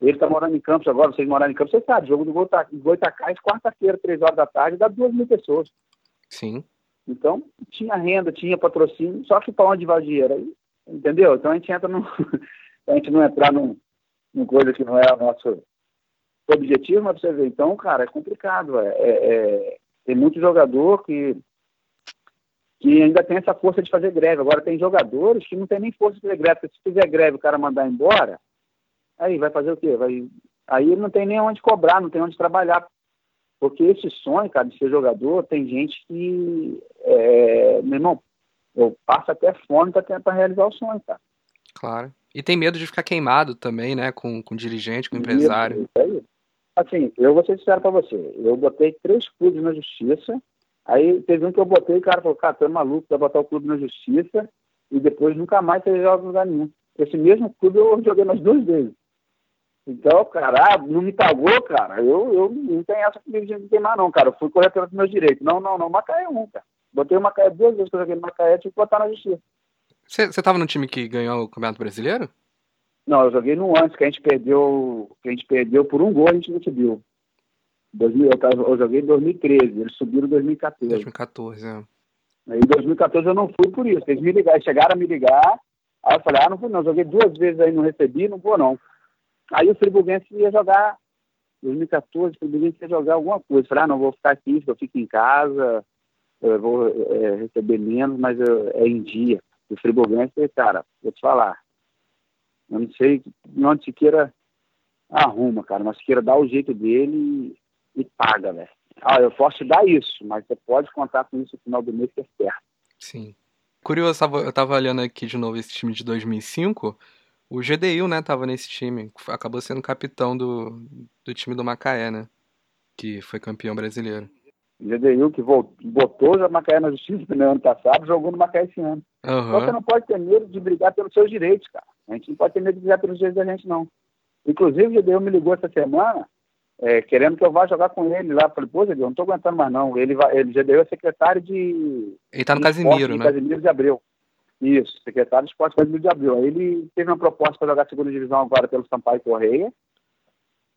ele está morando em Campos agora, vocês moraram em Campos, vocês sabem, jogo do Goitacás, quarta-feira, três horas da tarde, dá duas mil pessoas. Sim. Então, tinha renda, tinha patrocínio, só que para onde vai o dinheiro? Entendeu? Então a gente entra no. a gente não entrar num, num coisa que não é o nosso objetivo, mas você ver. Então, cara, é complicado. É, é, é, tem muito jogador que, que ainda tem essa força de fazer greve. Agora, tem jogadores que não tem nem força de fazer greve, porque se fizer greve o cara mandar embora, Aí vai fazer o quê? Vai... Aí não tem nem onde cobrar, não tem onde trabalhar. Porque esse sonho, cara, de ser jogador, tem gente que, é... meu irmão, eu passo até fome para tentar realizar o sonho, cara. Claro. E tem medo de ficar queimado também, né? Com, com dirigente, com empresário. Isso, aí. Assim, eu vou ser sincero pra você. Eu botei três clubes na justiça. Aí teve um que eu botei, o cara falou, cara, tu é maluco, vai botar o clube na justiça e depois nunca mais você joga em lugar nenhum. Esse mesmo clube eu joguei mais duas vezes. Então, cara, ah, não me pagou, cara. Eu, eu não tenho essa comigo de queimar, não, cara. Eu fui correr pelos meus direitos. Não, não, não. Macaé um, cara. Botei o Macaé duas vezes que eu joguei no Macaé, tive que botar na justiça. Você estava no time que ganhou o Campeonato Brasileiro? Não, eu joguei no antes, que a gente perdeu, que a gente perdeu por um gol, a gente não subiu. 2000, eu, eu joguei em 2013, eles subiram em 2014. 2014, é. Em 2014 eu não fui por isso. Eles me ligaram, chegaram a me ligar. Aí eu falei, ah, não fui não, joguei duas vezes aí, não recebi, não vou não. Aí o Friburguense ia jogar, 2014, o Friburguense ia jogar alguma coisa. Eu falei, ah, não, vou ficar aqui, eu fico em casa, eu vou é, receber menos, mas eu, é em dia. O Friburguense, cara, vou te falar, eu não sei onde se queira arruma, cara, mas se queira dar o jeito dele e, e paga, velho. Ah, eu posso te dar isso, mas você pode contar com isso no final do mês que é certo. Sim. Curioso, eu tava olhando aqui de novo esse time de 2005. O GDIL, né, tava nesse time. Acabou sendo capitão do, do time do Macaé, né? Que foi campeão brasileiro. GDIL que voltou, botou o Macaé na justiça no ano passado, jogou no Macaé esse ano. Uhum. Então você não pode ter medo de brigar pelos seus direitos, cara. A gente não pode ter medo de brigar pelos direitos da gente, não. Inclusive, o GDIL me ligou essa semana é, querendo que eu vá jogar com ele lá. Falei, pô, eu não tô aguentando mais não. Ele, vai, ele deu secretário de. Ele tá no Casimiro, né? Casimiro de Abreu. Isso, secretário de esporte Casimiro de Abreu. Aí ele teve uma proposta para jogar a segunda divisão agora pelo Sampaio Correia,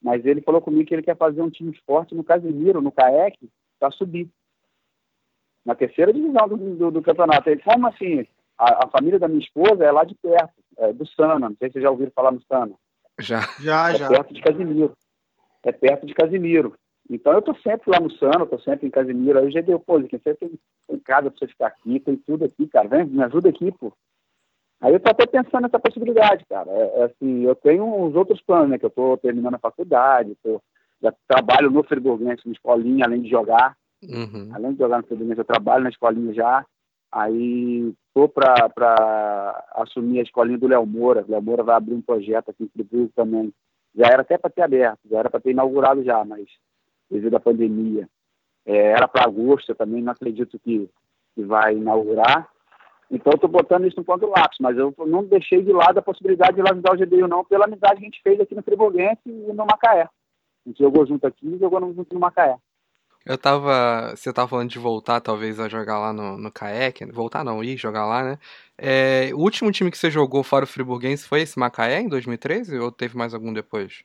mas ele falou comigo que ele quer fazer um time esporte no Casimiro, no CAEC, para subir. Na terceira divisão do, do, do, campeonato. Ele, como assim? A, a, família da minha esposa é lá de perto, é, do Sana. Não sei se vocês já ouviram falar no Sana. Já. Já, é já. perto de Casimiro é perto de Casimiro. Então eu tô sempre lá no Sano, tô sempre em Casimiro. Aí o GDU, pô, você tem, tem casa pra você ficar aqui, tem tudo aqui, cara. Vem, me ajuda aqui, pô. Aí eu tô até pensando nessa possibilidade, cara. É, é assim, eu tenho uns outros planos, né? Que eu tô terminando a faculdade, tô, já trabalho no Friburguense, na escolinha, além de jogar. Uhum. Além de jogar no Friburguense, eu trabalho na escolinha já. Aí tô para assumir a escolinha do Léo Moura. O Léo Moura vai abrir um projeto aqui em Friburgo também já era até para ter aberto, já era para ter inaugurado já, mas devido à pandemia, é, era para agosto, eu também não acredito que, que vai inaugurar. Então, estou botando isso no ponto lápis, mas eu não deixei de lado a possibilidade de lá ajudar o GDU, não, pela amizade que a gente fez aqui no Friburguense e no Macaé. A gente jogou junto aqui e jogou junto no Macaé. Eu tava. Você tava falando de voltar, talvez, a jogar lá no, no CAEC. Voltar não, ir jogar lá, né? É, o último time que você jogou fora o Friburguense foi esse Macaé em 2013 ou teve mais algum depois?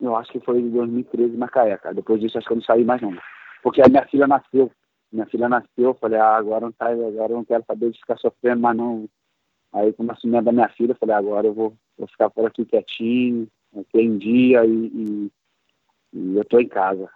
Eu acho que foi em 2013 Macaé, cara. Depois disso acho que eu não saí mais não. Porque a minha filha nasceu. Minha filha nasceu, eu falei, ah, agora não tá, agora eu não quero saber de ficar sofrendo mais não. Aí com o nascimento da minha filha, eu falei, agora eu vou, vou ficar por aqui quietinho, aqui em dia e, e, e eu tô em casa.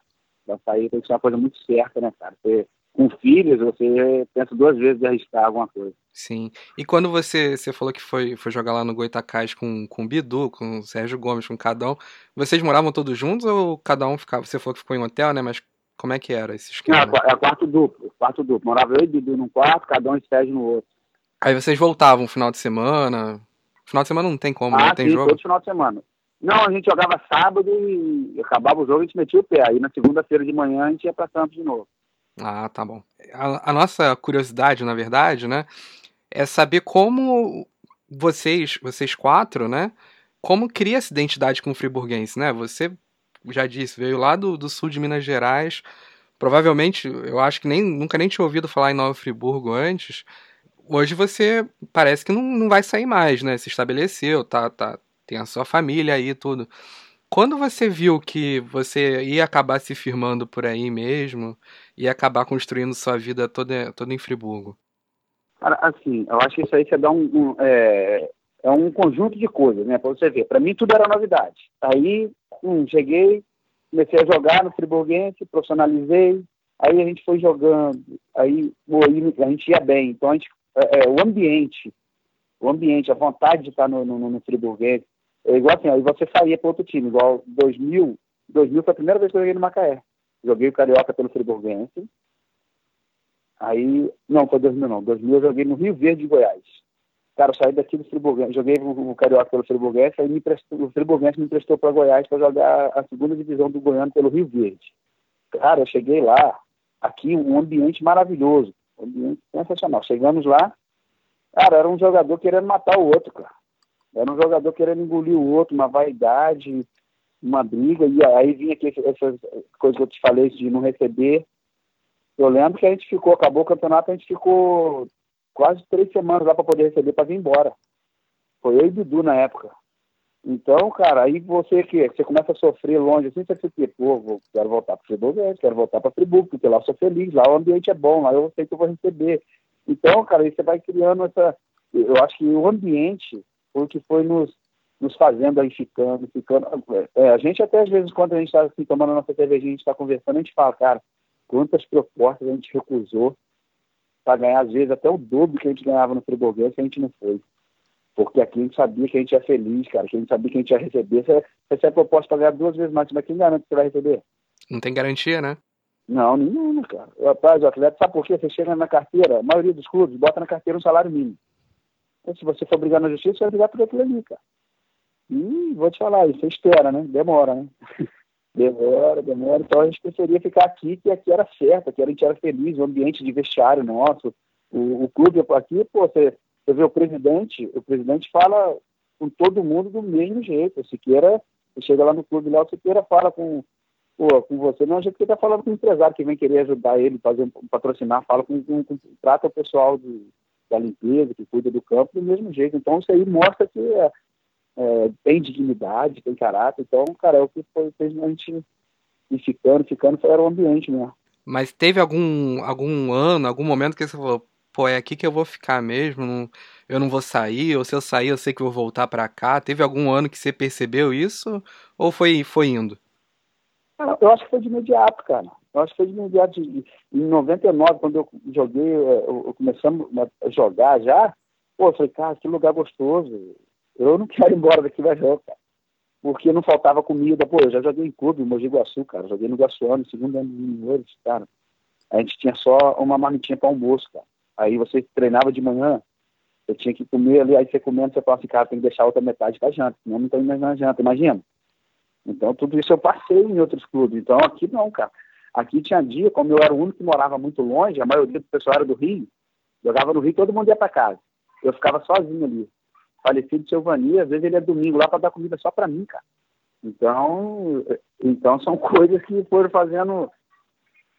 Pra sair tem que ser uma coisa muito certa, né, cara? Você, com filhos, você pensa duas vezes de arriscar alguma coisa. Sim. E quando você, você falou que foi, foi jogar lá no Goitacás com, com o Bidu, com o Sérgio Gomes, com cada um, vocês moravam todos juntos ou cada um ficava? Você falou que ficou em hotel, né? Mas como é que era esse esquema? Não, é quarto duplo, quarto duplo. Morava eu e Bidu num quarto, cada um e Sérgio no outro. Aí vocês voltavam final de semana? Final de semana não tem como, né? ah, né? Tem sim, jogo? todo final de semana. Não, a gente jogava sábado e acabava o jogo, a gente metia o pé. Aí na segunda-feira de manhã a gente ia pra Santos de novo. Ah, tá bom. A, a, nossa curiosidade, na verdade, né, é saber como vocês, vocês quatro, né, como cria essa identidade com o friburguense, né? Você já disse, veio lá do, do sul de Minas Gerais, provavelmente, eu acho que nem, nunca nem tinha ouvido falar em Nova Friburgo antes. Hoje você parece que não, não vai sair mais, né? Se estabeleceu, tá, tá, tem a sua família aí tudo. Quando você viu que você ia acabar se firmando por aí mesmo, ia acabar construindo sua vida toda, toda em Friburgo? Assim, eu acho que isso aí você dá um, um é, é, um conjunto de coisas, né? Para você ver. Para mim tudo era novidade. Aí, hum, cheguei, comecei a jogar no Friburguense, profissionalizei. Aí a gente foi jogando, aí, aí a gente ia bem. Então a gente, é, é, o ambiente, o ambiente, a vontade de estar no, no, no Friburguense, é igual assim, aí você saía para outro time, igual 2000, 2000 foi a primeira vez que eu joguei no Macaé. Joguei o Carioca pelo Friburguense. Aí, não, foi 2000 não, 2000 eu joguei no Rio Verde de Goiás. Cara, eu saí daqui do Friburguense, joguei o, Carioca pelo Friburguense, aí me prestou, o Friburguense me emprestou para Goiás para jogar a segunda divisão do Goiano pelo Rio Verde. Cara, eu cheguei lá, aqui um ambiente maravilhoso, um ambiente sensacional. Chegamos lá, cara, era um jogador querendo matar o outro, cara. Era um jogador querendo engolir o outro, uma vaidade, uma briga, e aí vinha aqui essas coisas que eu te falei de não receber. Eu lembro que a gente ficou, acabou o campeonato, a gente ficou quase três semanas lá para poder receber para vir embora. Foi eu e Dudu na época. Então, cara, aí você que você começa a sofrer longe assim, você fica, pô, vou, quero voltar para Friburgo, quero voltar para Friburgo, porque lá eu sou feliz, lá o ambiente é bom, lá eu sei que eu vou receber. Então, cara, aí você vai criando essa. Eu acho que o ambiente foi o que foi nos, nos fazendo aí ficando, ficando. É, a gente até às vezes, quando a gente está assim, tomando nossa cervejinha, a gente está conversando, a gente fala, cara, quantas propostas a gente recusou para ganhar, às vezes, até o dobro que a gente ganhava no Friburguense, a gente não foi. Porque aqui a gente sabia que a gente ia feliz, cara, que a gente sabia que a gente ia receber. Você recebe proposta para ganhar duas vezes mais, mas quem garante que você vai receber? Não tem garantia, né? Não, nenhuma, cara. Rapaz, o atleta, sabe por quê? Você chega na carteira, a maioria dos clubes bota na carteira um salário mínimo. Então, se você for brigar na justiça, você vai brigar por aquilo ali, cara. E vou te falar, isso espera, né? Demora, né? demora, demora. Então a gente preferia ficar aqui, que aqui era certo, que a gente era feliz, o ambiente de vestiário nosso, o, o clube aqui, pô, você, você vê o presidente, o presidente fala com todo mundo do mesmo jeito. O Siqueira, você chega lá no clube lá, o Siqueira fala com pô, com você, não, a gente está falando com o empresário que vem querer ajudar ele, fazer patrocinar, fala com, com, com trata o pessoal da limpeza, que cuida do campo, do mesmo jeito. Então, isso aí mostra que é, é, tem dignidade, tem caráter. Então, cara, é o que foi, fez a gente ir ficando, ficando, era o ambiente mesmo. Mas teve algum, algum ano, algum momento que você falou, pô, é aqui que eu vou ficar mesmo, não, eu não vou sair, ou se eu sair eu sei que vou voltar para cá. Teve algum ano que você percebeu isso, ou foi, foi indo? Eu acho que foi de imediato, cara. Eu acho que foi de imediato. Em 99, quando eu joguei, é, eu começamos a jogar já, pô, eu falei, cara, que lugar gostoso. Eu não quero ir embora daqui mais não, cara. Porque não faltava comida. Pô, eu já joguei em clube, em Mogi Guaçu, cara. Joguei no Guaçuano, segundo ano de juniores, cara. A gente tinha só uma marmitinha para almoço, cara. Aí você treinava de manhã, você tinha que comer ali, aí você comendo, você fala assim, cara, tem que deixar a outra metade pra janta, senão não tem mais na janta, imagina. Então, tudo isso eu passei em outros clubes. Então, aqui não, cara. Aqui tinha dia, como eu era o único que morava muito longe, a maioria do pessoal era do Rio, jogava no Rio, todo mundo ia para casa. Eu ficava sozinho ali. Falecido seu Vani, às vezes ele é domingo lá para dar comida só para mim, cara. Então, então são coisas que foram fazendo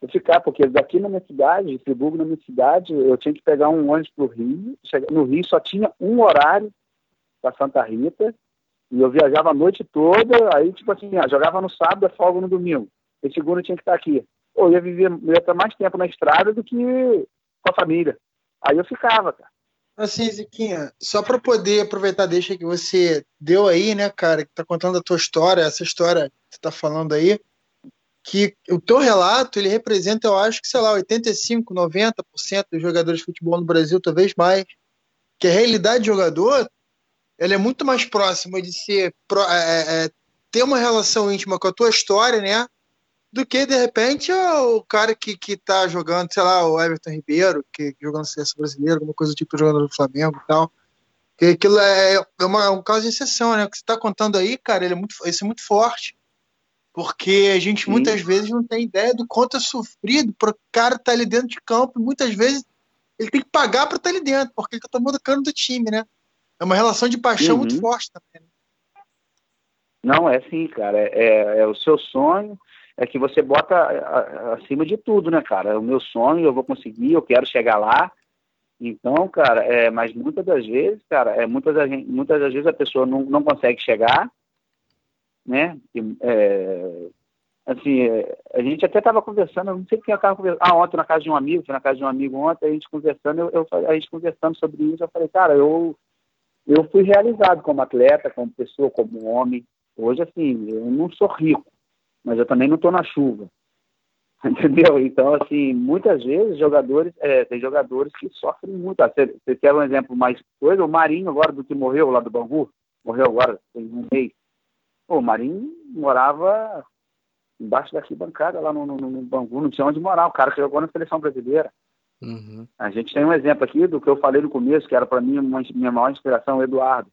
eu ficar, porque daqui na minha cidade, Friburgo na minha cidade, eu tinha que pegar um ônibus pro Rio. No Rio só tinha um horário para Santa Rita, e eu viajava a noite toda, aí, tipo assim, ah, jogava no sábado, folga no domingo. E segundo tinha que estar aqui. Eu ia viver, eu ia estar mais tempo na estrada do que com a família. Aí eu ficava, cara. Assim, Ziquinha, só para poder aproveitar deixa que você deu aí, né, cara, que tá contando a tua história, essa história que você tá falando aí, que o teu relato, ele representa, eu acho que, sei lá, 85, 90% dos jogadores de futebol no Brasil, talvez mais, que a realidade do jogador ela é muito mais próxima de ser é, é, ter uma relação íntima com a tua história, né? Do que, de repente, o cara que, que tá jogando, sei lá, o Everton Ribeiro, que jogando no CS brasileiro, alguma coisa do tipo jogando no Flamengo e tal. Que aquilo é, é, uma, é um caso de exceção, né? O que você está contando aí, cara, ele é muito, isso é muito forte. Porque a gente Sim. muitas vezes não tem ideia do quanto é sofrido para o cara estar tá ali dentro de campo. E muitas vezes ele tem que pagar para estar tá ali dentro, porque ele está tomando cano do time, né? É uma relação de paixão uhum. muito forte também. Né? Não, é sim, cara. É, é, é, o seu sonho, é que você bota acima de tudo, né, cara? É o meu sonho, eu vou conseguir, eu quero chegar lá. Então, cara, é, mas muitas das vezes, cara, é, muitas, das, muitas das vezes a pessoa não, não consegue chegar, né? É, assim, é, a gente até estava conversando, não sei quem estava conversando, ah, ontem na casa de um amigo, foi na casa de um amigo ontem, a gente conversando, eu, eu, a gente conversando sobre isso, eu falei, cara, eu eu fui realizado como atleta, como pessoa, como homem. Hoje, assim, eu não sou rico, mas eu também não estou na chuva. Entendeu? Então, assim, muitas vezes jogadores, é, tem jogadores que sofrem muito. Ah, você, você quer um exemplo mais coisa? O Marinho, agora do que morreu lá do Bangu, morreu agora, tem um mês. o Marinho morava embaixo da arquibancada lá no, no, no Bangu, não tinha onde morar. O cara que jogou na seleção brasileira. Uhum. A gente tem um exemplo aqui do que eu falei no começo, que era para mim uma, minha maior inspiração, o Eduardo.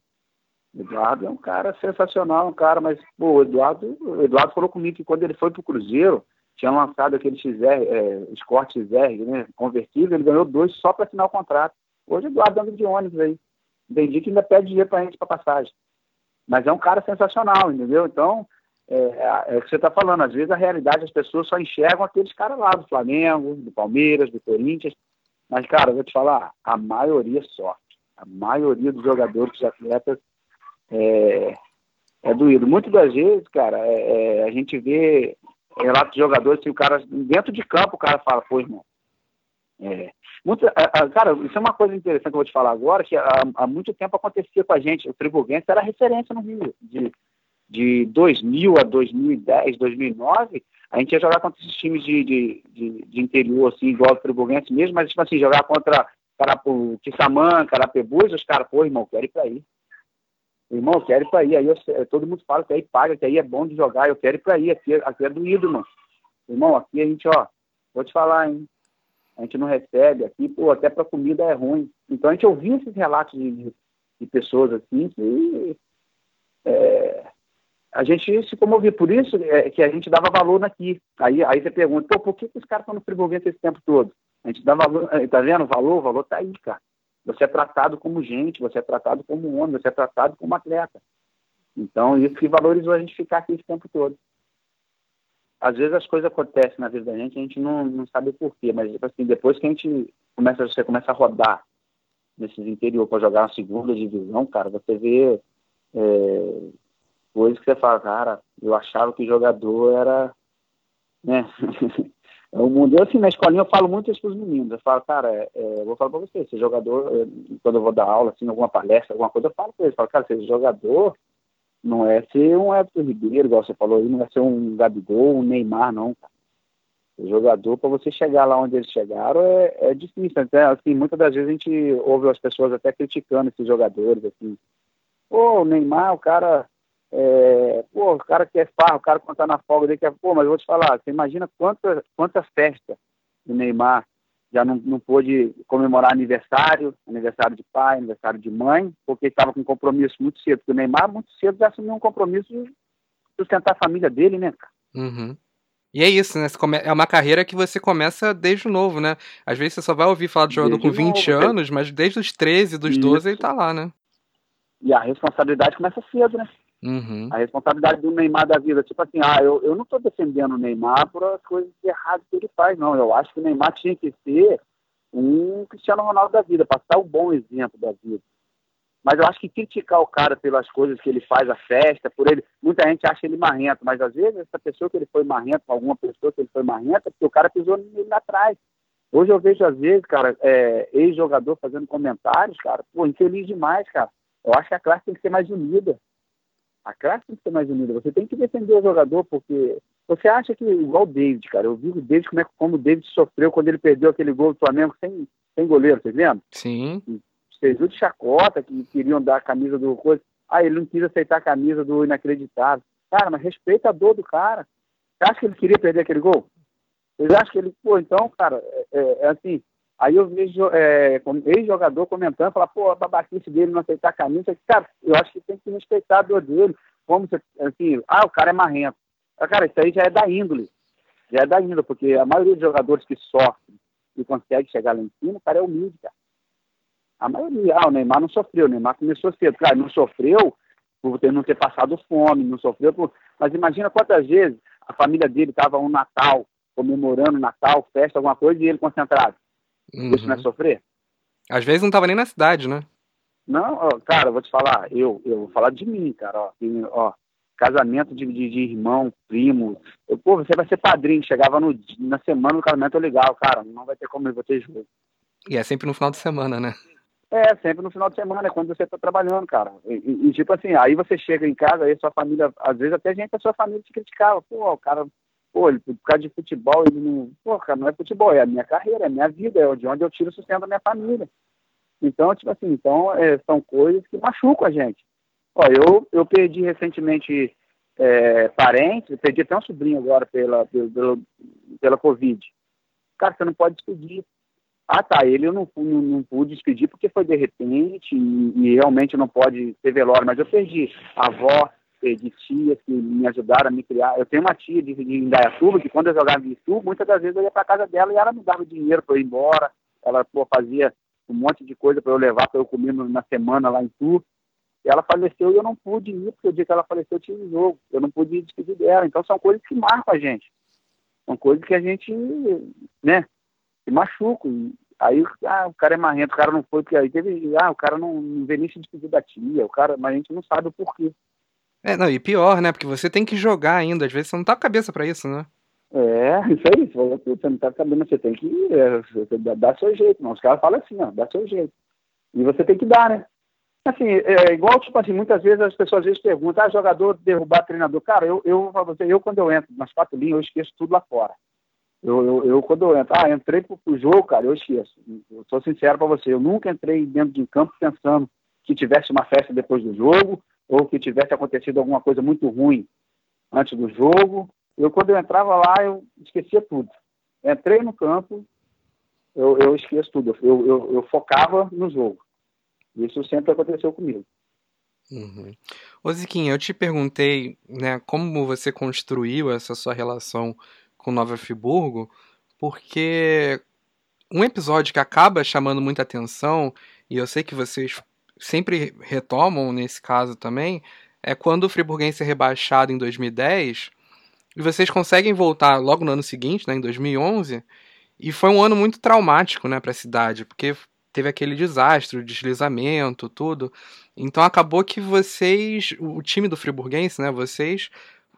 Eduardo é um cara sensacional, um cara, mas pô, o Eduardo, o Eduardo falou comigo que quando ele foi pro Cruzeiro, tinha lançado aquele XR, é, Escort XR, né, convertível, ele ganhou dois só para assinar o contrato. Hoje o Eduardo anda de ônibus aí. Entendi que ainda pede dinheiro para a gente para passagem. Mas é um cara sensacional, entendeu? Então, é, é o que você está falando, às vezes a realidade as pessoas só enxergam aqueles caras lá do Flamengo, do Palmeiras, do Corinthians, mas, cara, eu vou te falar, a maioria sofre. A maioria dos jogadores, dos atletas, é, É doído. Muitas das vezes, cara, é, é, a gente vê relatos de jogadores que o cara, dentro de campo, o cara fala, pô, irmão. É, muito, cara, isso é uma coisa interessante que eu vou te falar agora, que há, há muito tempo acontecia com a gente. O Friburguense era referência no Rio. De, de 2000 a 2010, 2009, a gente ia jogar contra esses times de, de, de, de interior, assim, igual o Friburguense mesmo, mas, tipo assim, jogar contra Carapu, Quissamã, Carapebus, os caras, pô, irmão, quero ir pra aí. Irmão, quero ir pra aí. Aí eu, todo mundo fala que aí paga, que aí é bom de jogar, eu quero ir pra aí. Aqui, aqui é doído, irmão. Irmão, aqui a gente, ó, vou te falar, hein? A gente não recebe aqui, pô, até pra comida é ruim. Então a gente ouviu esses relatos de, de pessoas assim que é, a gente se comovia. Por isso é, que a gente dava valor aqui. Aí, aí você pergunta, pô, por que, que os caras estão no Friburguense esse tempo todo? A gente dá valor, eh, tá vendo? Valor, valor tá aí, cara. Você é tratado como gente, você é tratado como homem, você é tratado como atleta. Então, isso que valorizou a gente ficar aqui esse tempo todo. Às vezes as coisas acontecem na vida da gente, a gente não, não sabe o porquê, mas tipo assim, depois que a gente começa, você começa a rodar nesses interior para jogar na segunda divisão, cara, você vê é, coisas que você fala, cara, eu achava que jogador era, né, o mundo. Eu, assim, na escolinha eu falo muito isso para os meninos. Eu falo, cara, é, é, eu vou falar para você, ser jogador, é, quando eu vou dar aula, assim, alguma palestra, alguma coisa, eu falo para eles, falo, cara, ser jogador não é ser um Everton Ribeiro, igual você falou não é ser um Gabigol, um Neymar, não, cara. Ser jogador, para você chegar lá onde eles chegaram, é, é difícil. Até, assim, muitas das vezes a gente ouve as pessoas até criticando esses jogadores, assim. Pô, o Neymar, o cara é, pô, o cara que é farro, o cara quando tá na folga dele, quer, pô, mas eu vou te falar, você imagina quantas quantas festas o Neymar já não, não pôde comemorar aniversário, aniversário de pai, aniversário de mãe, porque estava com compromisso muito cedo. Porque o Neymar, muito cedo, já assumiu um compromisso de sustentar a família dele, né, cara? Uhum. E é isso, né? É uma carreira que você começa desde novo, né? Às vezes você só vai ouvir falar de jogador desde com 20 novo, anos, mas desde os 13, dos isso. 12 ele tá lá, né? E a responsabilidade começa cedo, né? Uhum. A responsabilidade do Neymar da vida, tipo assim, ah, eu, eu não estou defendendo o Neymar por as coisas erradas que ele faz, não. Eu acho que o Neymar tinha que ser um Cristiano Ronaldo da vida, passar o um bom exemplo da vida. Mas eu acho que criticar o cara pelas coisas que ele faz, a festa, por ele. Muita gente acha ele marrento, mas às vezes essa pessoa que ele foi marrento, alguma pessoa que ele foi marrento, é porque o cara pisou nele lá atrás. Hoje eu vejo, às vezes, cara, é, ex-jogador fazendo comentários, cara, pô, infeliz demais, cara. Eu acho que a classe tem que ser mais unida. A classe tem que ser mais unida. Você tem que defender o jogador, porque você acha que, igual o David, cara, eu vi o David como, é, como o David sofreu quando ele perdeu aquele gol do Flamengo sem, sem goleiro, vocês lembram? Sim. Fez de chacota, que queriam dar a camisa do coisa. Ah, ele não quis aceitar a camisa do inacreditável. Cara, mas respeita a dor do cara. Você acha que ele queria perder aquele gol? Vocês acham que ele, pô, então, cara, é, é, é assim, Aí eu vejo é, ex-jogador comentando, falar, pô, a babaquice dele não aceitar a camisa. Cara, eu acho que tem que respeitar a dor dele. Como se, assim, ah, o cara é marrento. Cara, isso aí já é da índole. Já é da índole, porque a maioria dos jogadores que sofrem e conseguem chegar lá em cima, o cara é humilde, cara. A maioria, ah, o Neymar não sofreu, o Neymar começou cedo. Cara, não sofreu por ter, não ter passado fome, não sofreu por... Mas imagina quantas vezes a família dele estava um Natal, comemorando Natal, festa, alguma coisa, e ele concentrado. Uhum. Isso não é sofrer? Às vezes não tava nem na cidade, né? Não, ó, cara, vou te falar, eu, eu vou falar de mim, cara, ó, ó casamento de, de, de, irmão, primo, eu, pô, você vai ser padrinho, chegava no, na semana do casamento legal, cara, não vai ter como eu vou ter jogo. E é sempre no final de semana, né? É, sempre no final de semana, é quando você tá trabalhando, cara. E, e, tipo assim, aí você chega em casa, aí sua família, às vezes até gente da sua família te criticava, pô, o cara Pô, ele, por causa de futebol, ele não. Pô, cara, não é futebol, é a minha carreira, é a minha vida, é de onde eu tiro o sustento da minha família. Então, tipo assim, então, é, são coisas que machucam a gente. Ó, eu, eu perdi recentemente é, parentes, perdi até um sobrinho agora pela, pela, pela Covid. Cara, você não pode despedir. Ah, tá, ele eu não, não, não pude despedir porque foi de repente e, e realmente não pode ter velório, mas eu perdi a avó, de tias que me ajudaram a me criar. Eu tenho uma tia de, de Indaiatuba que quando eu jogava em Itu, muitas das vezes eu ia para casa dela e ela me dava dinheiro para eu ir embora. Ela pô, fazia um monte de coisa para eu levar para eu comer na semana lá em Itu. Ela faleceu e eu não pude ir, porque o dia que ela faleceu eu tinha um jogo. Eu não pude ir despedir dela. Então são coisas que marcam a gente. São coisas que a gente, né, se machuca. Aí ah, o cara é marrento, o cara não foi, porque aí teve, ah, o cara não, não veio nem se despedir da tia, o cara, mas a gente não sabe o porquê. É, não, e pior, né? Porque você tem que jogar ainda, às vezes você não tá com a cabeça para isso, né? É, isso aí, você não tá sabendo, você tem que é, dar seu jeito. Não, os caras falam assim, ó, dá seu jeito. E você tem que dar, né? Assim, é igual, tipo assim, muitas vezes as pessoas às vezes perguntam, ah, jogador derrubar treinador. Cara, eu, eu, você, eu quando eu entro nas quatro linhas, eu esqueço tudo lá fora. Eu, eu, eu quando eu entro, ah, entrei pro, pro jogo, cara, eu esqueço. Eu sou sincero para você, eu nunca entrei dentro de campo pensando que tivesse uma festa depois do jogo, ou que tivesse acontecido alguma coisa muito ruim antes do jogo. Eu, quando eu entrava lá, eu esquecia tudo. Entrei no campo, eu, eu esqueço tudo. Eu, eu, eu focava no jogo. Isso sempre aconteceu comigo. Uhum. Ô eu te perguntei né, como você construiu essa sua relação com Nova Friburgo, porque um episódio que acaba chamando muita atenção, e eu sei que vocês sempre retomam nesse caso também, é quando o Friburguense é rebaixado em 2010 e vocês conseguem voltar logo no ano seguinte, né, em 2011, e foi um ano muito traumático, né, para a cidade, porque teve aquele desastre, o deslizamento, tudo. Então acabou que vocês, o time do Friburguense, né, vocês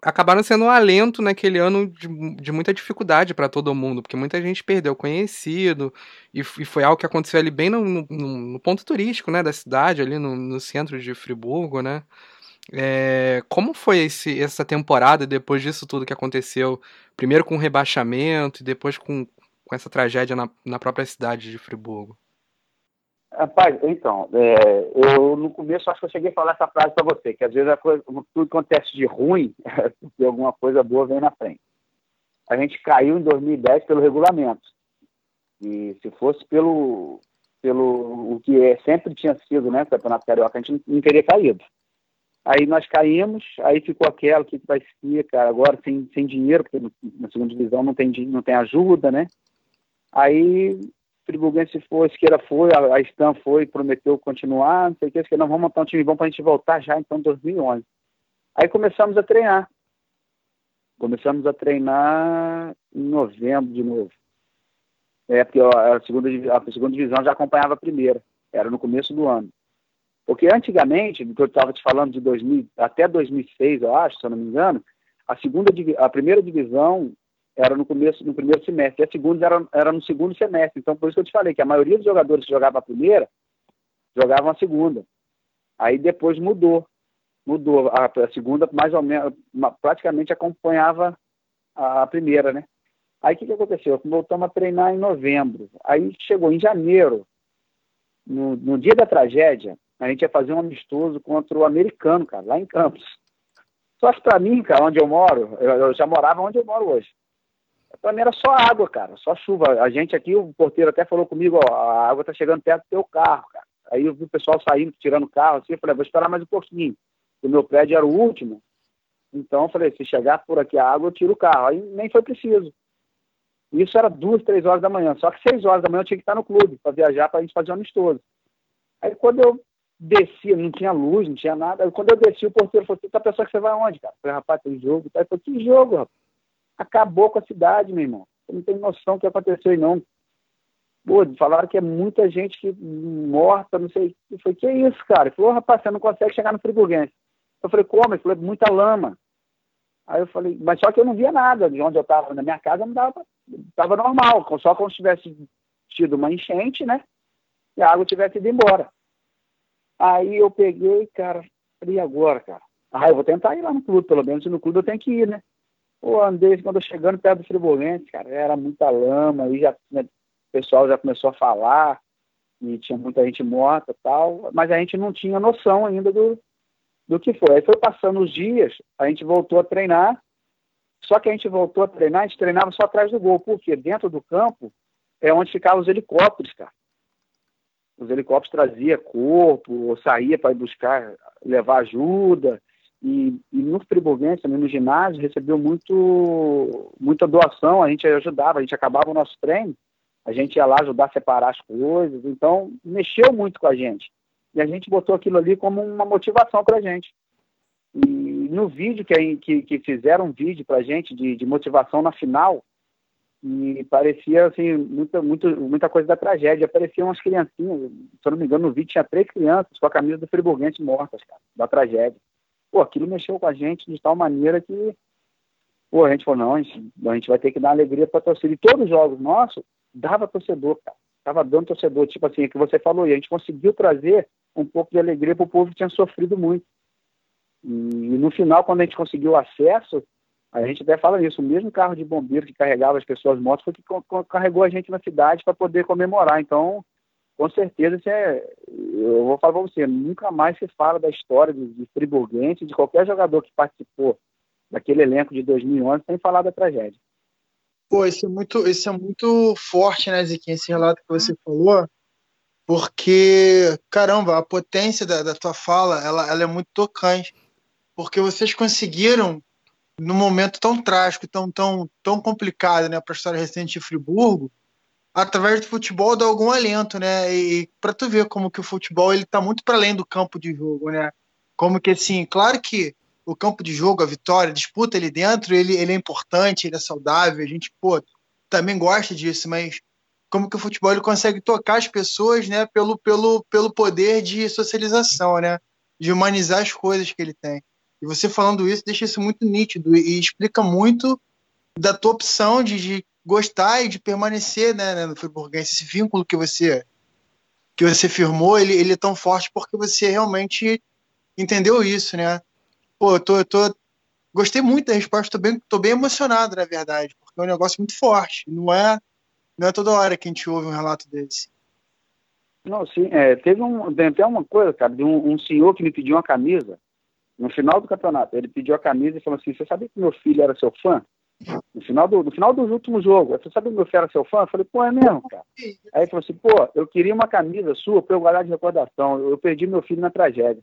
acabaram sendo um alento naquele ano de, de muita dificuldade para todo mundo, porque muita gente perdeu conhecido, e, e, foi algo que aconteceu ali bem no, no, no ponto turístico né, da cidade, ali no, no centro de Friburgo, né? É, como foi esse, essa temporada depois disso tudo que aconteceu? Primeiro com o rebaixamento e depois com, com essa tragédia na, na própria cidade de Friburgo? Rapaz, então, é, eu no começo acho que eu cheguei a falar essa frase para você, que às vezes coisa, tudo acontece de ruim, porque alguma coisa boa vem na frente. A gente caiu em 2010 pelo regulamento. E se fosse pelo, pelo o que é, sempre tinha sido, né, o Campeonato Carioca, a gente não teria caído. Aí nós caímos, aí ficou aquela que vai ser, cara, agora sem, sem dinheiro, porque na segunda divisão não tem, não tem ajuda, né? Aí Friburguense foi, Esqueira foi, a, a Stan foi, prometeu continuar, não sei o que, que não vamos montar um time bom para a gente voltar já então em 2011. Aí começamos a treinar. Começamos a treinar em novembro de novo. É, porque a segunda, a segunda divisão já acompanhava a primeira, era no começo do ano. Porque antigamente, que eu estava te falando de 2000, até 2006, eu acho, se eu não me engano, a segunda, a primeira divisão era no começo, no primeiro semestre, e a segunda era, era no segundo semestre. Então, por isso que eu te falei que a maioria dos jogadores que jogavam a primeira jogavam a segunda. Aí depois mudou. Mudou. A, a segunda, mais ou menos, praticamente acompanhava a, a primeira, né? Aí o que, que aconteceu? Voltamos a treinar em novembro. Aí chegou em janeiro, no, no dia da tragédia, a gente ia fazer um amistoso contra o americano, cara, lá em Campos. Só que para mim, cara, onde eu moro, eu, eu já morava onde eu moro hoje. Para mim era só água, cara, só chuva. A gente aqui, o porteiro até falou comigo, ó, a água tá chegando perto do teu carro, cara. Aí eu vi o pessoal saindo, tirando o carro, assim, eu falei, vou esperar mais um pouquinho. O meu prédio era o último. Então eu falei, se chegar por aqui a água, eu tiro o carro. Aí nem foi preciso. Isso era duas, três horas da manhã. Só que seis horas da manhã eu tinha que estar no clube para viajar para a gente fazer um amistoso. Aí quando eu descia, não tinha luz, não tinha nada. Aí, quando eu desci, o porteiro falou assim, tá pensando que você vai aonde, cara? Eu falei, rapaz, tem jogo. Aí, falei, que jogo, rapaz? Acabou com a cidade, meu irmão. Você não tem noção do que aconteceu aí, não. Pô, falaram que é muita gente que morta, não sei. Eu falei, que isso, cara? Ele falou, rapaz, você não consegue chegar no friburguense. Eu falei, como? Ele falou, é muita lama. Aí eu falei, mas só que eu não via nada de onde eu estava. Na minha casa não dava, estava normal, só quando tivesse tido uma enchente, né? E a água tivesse ido embora. Aí eu peguei, cara, e agora, cara? Ah, eu vou tentar ir lá no clube, pelo menos no clube eu tenho que ir, né? Pô, andei quando chegando perto do Friburguense, cara, era muita lama, aí já né, o pessoal já começou a falar e tinha muita gente morta tal, mas a gente não tinha noção ainda do, do que foi. Aí foi passando os dias, a gente voltou a treinar, só que a gente voltou a treinar, a gente treinava só atrás do gol, porque dentro do campo é onde ficavam os helicópteros, cara. Os helicópteros traziam corpo, ou saía para buscar, levar ajuda. E, e no Friburguense, também no ginásio, recebeu muito, muita doação, a gente ajudava, a gente acabava o nosso treino, a gente ia lá ajudar a separar as coisas, então mexeu muito com a gente. E a gente botou aquilo ali como uma motivação para a gente. E no vídeo que, que, que fizeram um vídeo para a gente de, de motivação na final, e parecia assim muita, muito, muita coisa da tragédia. Apareciam umas criancinhas, se eu não me engano, no vídeo tinha três crianças com a camisa do Friburguense mortas, cara, da tragédia. Pô, aquilo mexeu com a gente de tal maneira que, pô, a gente falou, não, a gente, a gente vai ter que dar alegria para torcida. E todos os jogos nossos, dava torcedor, cara. Tava dando torcedor, tipo assim, é que você falou, e a gente conseguiu trazer um pouco de alegria para o povo que tinha sofrido muito. E, no final, quando a gente conseguiu acesso, a gente até fala isso, o mesmo carro de bombeiro que carregava as pessoas mortas foi que carregou a gente na cidade para poder comemorar. Então, com certeza, isso é, eu vou falar para você, nunca mais se fala da história de, de Friburguense, de qualquer jogador que participou daquele elenco de 2011 sem falar da tragédia. Pô, isso é muito, isso é muito forte, né, Ziquinha, esse relato que você falou, porque, caramba, a potência da, da tua fala, ela, ela é muito tocante, porque vocês conseguiram num momento tão trágico, tão, tão, tão complicado né, para a história recente de Friburgo, através do futebol dá algum alento, né? E, para tu ver como que o futebol ele tá muito para além do campo de jogo, né? Como que assim, claro que o campo de jogo, a vitória, a disputa ali dentro, ele, ele é importante, ele é saudável, a gente, pô, também gosta disso, mas como que o futebol ele consegue tocar as pessoas, né, pelo, pelo, pelo poder de socialização, né? De humanizar as coisas que ele tem. E você falando isso deixa isso muito nítido e, explica muito da tua opção de, de gostar e de permanecer né, né, no Friburguense. Esse vínculo que você que você firmou, ele, ele é tão forte porque você realmente entendeu isso, né? Pô, eu tô, eu tô gostei muito da resposta, tô bem, tô bem emocionado, na verdade, porque é um negócio muito forte. Não é, não é toda hora que a gente ouve um relato desse. Não, sim, é, teve um, até uma coisa, cara, de um, um senhor que me pediu uma camisa no final do campeonato, ele pediu a camisa e falou assim: Você sabia que meu filho era seu fã? No final do, no final do último jogo, você sabia que meu era seu fã? Eu falei: Pô, é mesmo, cara. Aí ele falou assim: Pô, eu queria uma camisa sua para eu guardar de recordação. Eu, eu perdi meu filho na tragédia.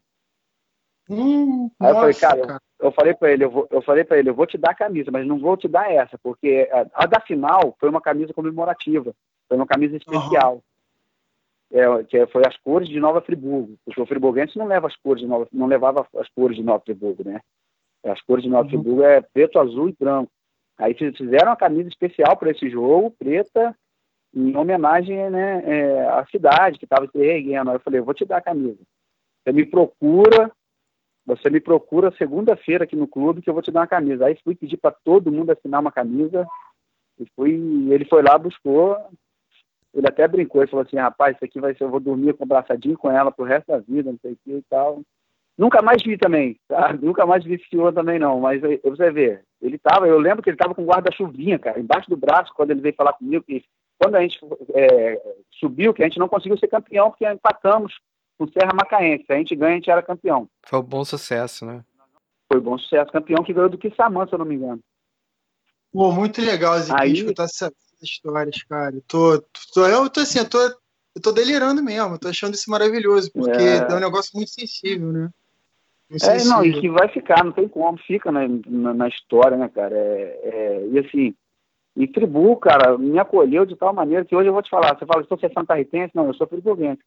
Hum, Aí eu nossa, falei, cara, cara. Eu, eu, falei para ele, eu, vou, eu falei para ele, eu vou te dar a camisa, mas não vou te dar essa, porque a, a da final foi uma camisa comemorativa, foi uma camisa especial. Uhum é, que foi as cores de Nova Friburgo, porque o friburguense não leva as cores de Nova, não levava as cores de Nova Friburgo, né? As cores de Nova uhum. Friburgo é preto, azul e branco. Aí fizeram uma camisa especial para esse jogo, preta, em homenagem né, é, à cidade que estava se reerguendo. Aí eu falei, eu vou te dar a camisa. Você me procura, você me procura segunda-feira aqui no clube que eu vou te dar uma camisa. Aí fui pedir para todo mundo assinar uma camisa e fui, ele foi lá, buscou, ele até brincou e falou assim, rapaz, isso aqui vai ser, eu vou dormir com abraçadinho com ela pro resto da vida, não sei o que e tal. Nunca mais vi também, tá? Nunca mais vi esse senhor também não, mas você vê, ele tava, eu lembro que ele tava com guarda-chuvinha, cara, embaixo do braço, quando ele veio falar comigo, que quando a gente é, subiu, que a gente não conseguiu ser campeão, porque empatamos com o Serra Macaense, se a gente ganha, a gente era campeão. Foi um bom sucesso, né? Foi um bom sucesso, campeão que ganhou do Kissamã, se eu não me engano. Pô, muito legal, Ziquinho, Aí... escutar essa, histórias, cara. Eu tô, tô, eu tô assim, eu tô, eu tô delirando mesmo, eu tô achando isso maravilhoso, porque é, é um negócio muito sensível, né? Muito é, não, e que vai ficar, não tem como, fica na, na, na história, né, cara? É, é, e assim, e Tribu, cara, me acolheu de tal maneira que hoje eu vou te falar, você fala, estou sendo santarritense? Não, eu sou friburguense.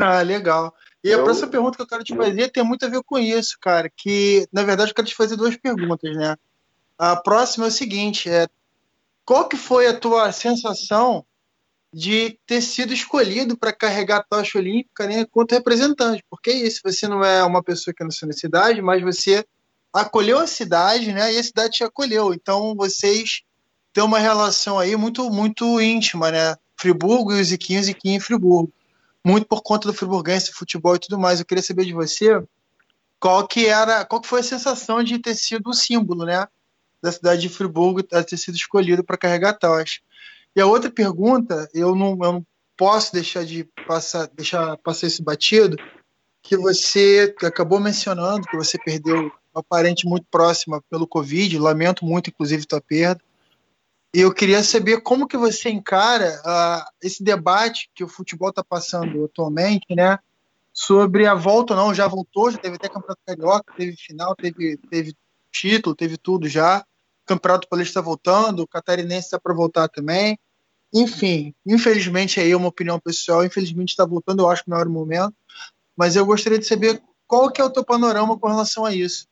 Ah, legal. E eu, a próxima pergunta que eu quero te fazer tem muito a ver com isso, cara, que, na verdade, eu quero te fazer duas perguntas, né? A próxima é o seguinte, é, qual que foi a tua sensação de ter sido escolhido para carregar a tocha olímpica né, quanto representante? Porque é isso, você não é uma pessoa que nasceu na cidade, mas você acolheu a cidade, né? E a cidade te acolheu. Então vocês têm uma relação aí muito muito íntima, né? Friburgo e os Ziquinho, Ziquinho e Friburgo. Muito por conta do friburguense, futebol e tudo mais. Eu queria saber de você qual que era, qual que foi a sensação de ter sido o símbolo, né? da cidade de Friburgo ter sido escolhido para carregar a tocha. E a outra pergunta, eu não, eu não posso deixar de passar, deixar passar isso batido, que você acabou mencionando que você perdeu uma parente muito próxima pelo Covid, lamento muito, inclusive, tua perda. E eu queria saber como que você encara uh, esse debate que o futebol está passando atualmente, né? Sobre a volta ou não, já voltou, já teve até campeonato carioca, teve final, teve, teve título, teve tudo já. Campeonato Paulista voltando, o Catarinense está para voltar também. Enfim, infelizmente aí é uma opinião pessoal, infelizmente está voltando, eu acho que não era o momento. Mas eu gostaria de saber qual que é o teu panorama com relação a isso.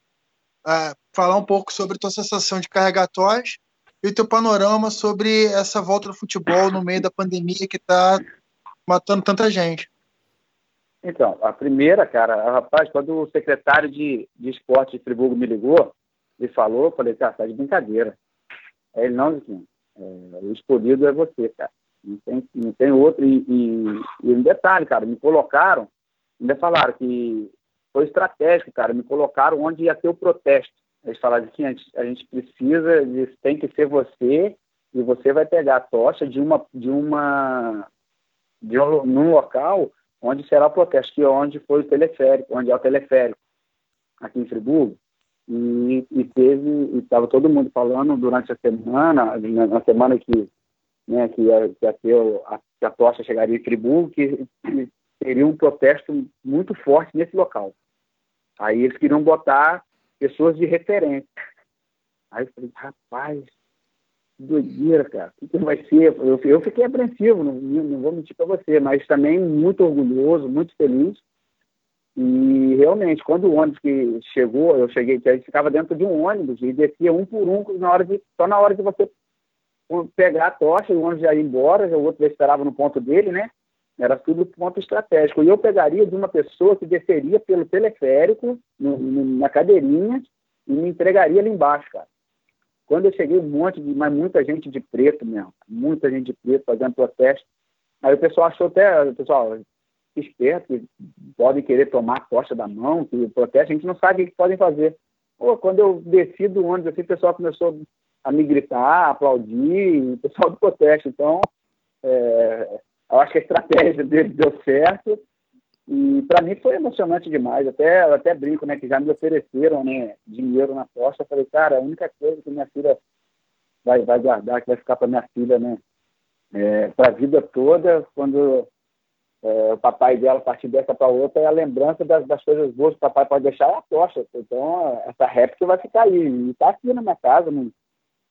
Uh, falar um pouco sobre a tua sensação de carregar toys e o teu panorama sobre essa volta do futebol no meio da pandemia que está matando tanta gente. Então, a primeira, cara, rapaz, quando o secretário de, de esporte de Friburgo me ligou e falou, falei, cara, tá de brincadeira. Aí ele, não, assim, é, o escolhido é você, cara. Não tem, não tem outro. E, e, e um detalhe, cara, me colocaram, ainda falaram que foi estratégico, cara, me colocaram onde ia ter o protesto. Eles falaram assim, a gente, a gente precisa, tem que ser você e você vai pegar a tocha de uma de uma de um, num local onde será o protesto, que é onde foi o teleférico, onde é o teleférico, aqui em Friburgo. E, e teve, estava todo mundo falando durante a semana, na, semana que, né, que, ia, que, ia ter a, que a tocha chegaria em Friburgo, que, que teria um protesto muito forte nesse local. Aí eles queriam botar pessoas de referência. Aí eu falei, rapaz, que doideira, cara. O que, que vai ser? Eu, eu fiquei apreensivo, não, não vou mentir para você, mas também muito orgulhoso, muito feliz. E realmente, quando o ônibus que chegou, eu cheguei, a gente ficava dentro de um ônibus e descia um por um na hora de, só na hora de você pegar a tocha, o ônibus já ia embora, já o outro já esperava no ponto dele, né? Era tudo ponto estratégico. E eu pegaria de uma pessoa que desceria pelo teleférico, no, no, na cadeirinha, e me entregaria ali embaixo, cara. Quando eu cheguei, um monte de, mas muita gente de preto mesmo, muita gente de preto fazendo protesto. Aí o pessoal achou até, pessoal, esperto, que podem querer tomar a tocha da mão, que o protesto, a gente não sabe o que podem fazer. Pô, quando eu desci do ônibus, assim, o pessoal começou a me gritar, a aplaudir, o pessoal do protesto. Então, é, eu acho que a estratégia dele deu certo. E para mim foi emocionante demais. Até, até brinco, né? Que já me ofereceram né, dinheiro na posta. Eu falei, cara, a única coisa que minha filha vai, vai guardar, que vai ficar para minha filha, né? É, para a vida toda, quando é, o papai dela partir dessa para outra, é a lembrança das, das, coisas boas que o papai pode deixar é a tocha. Então, essa réplica vai ficar aí. E está aqui na minha casa, não,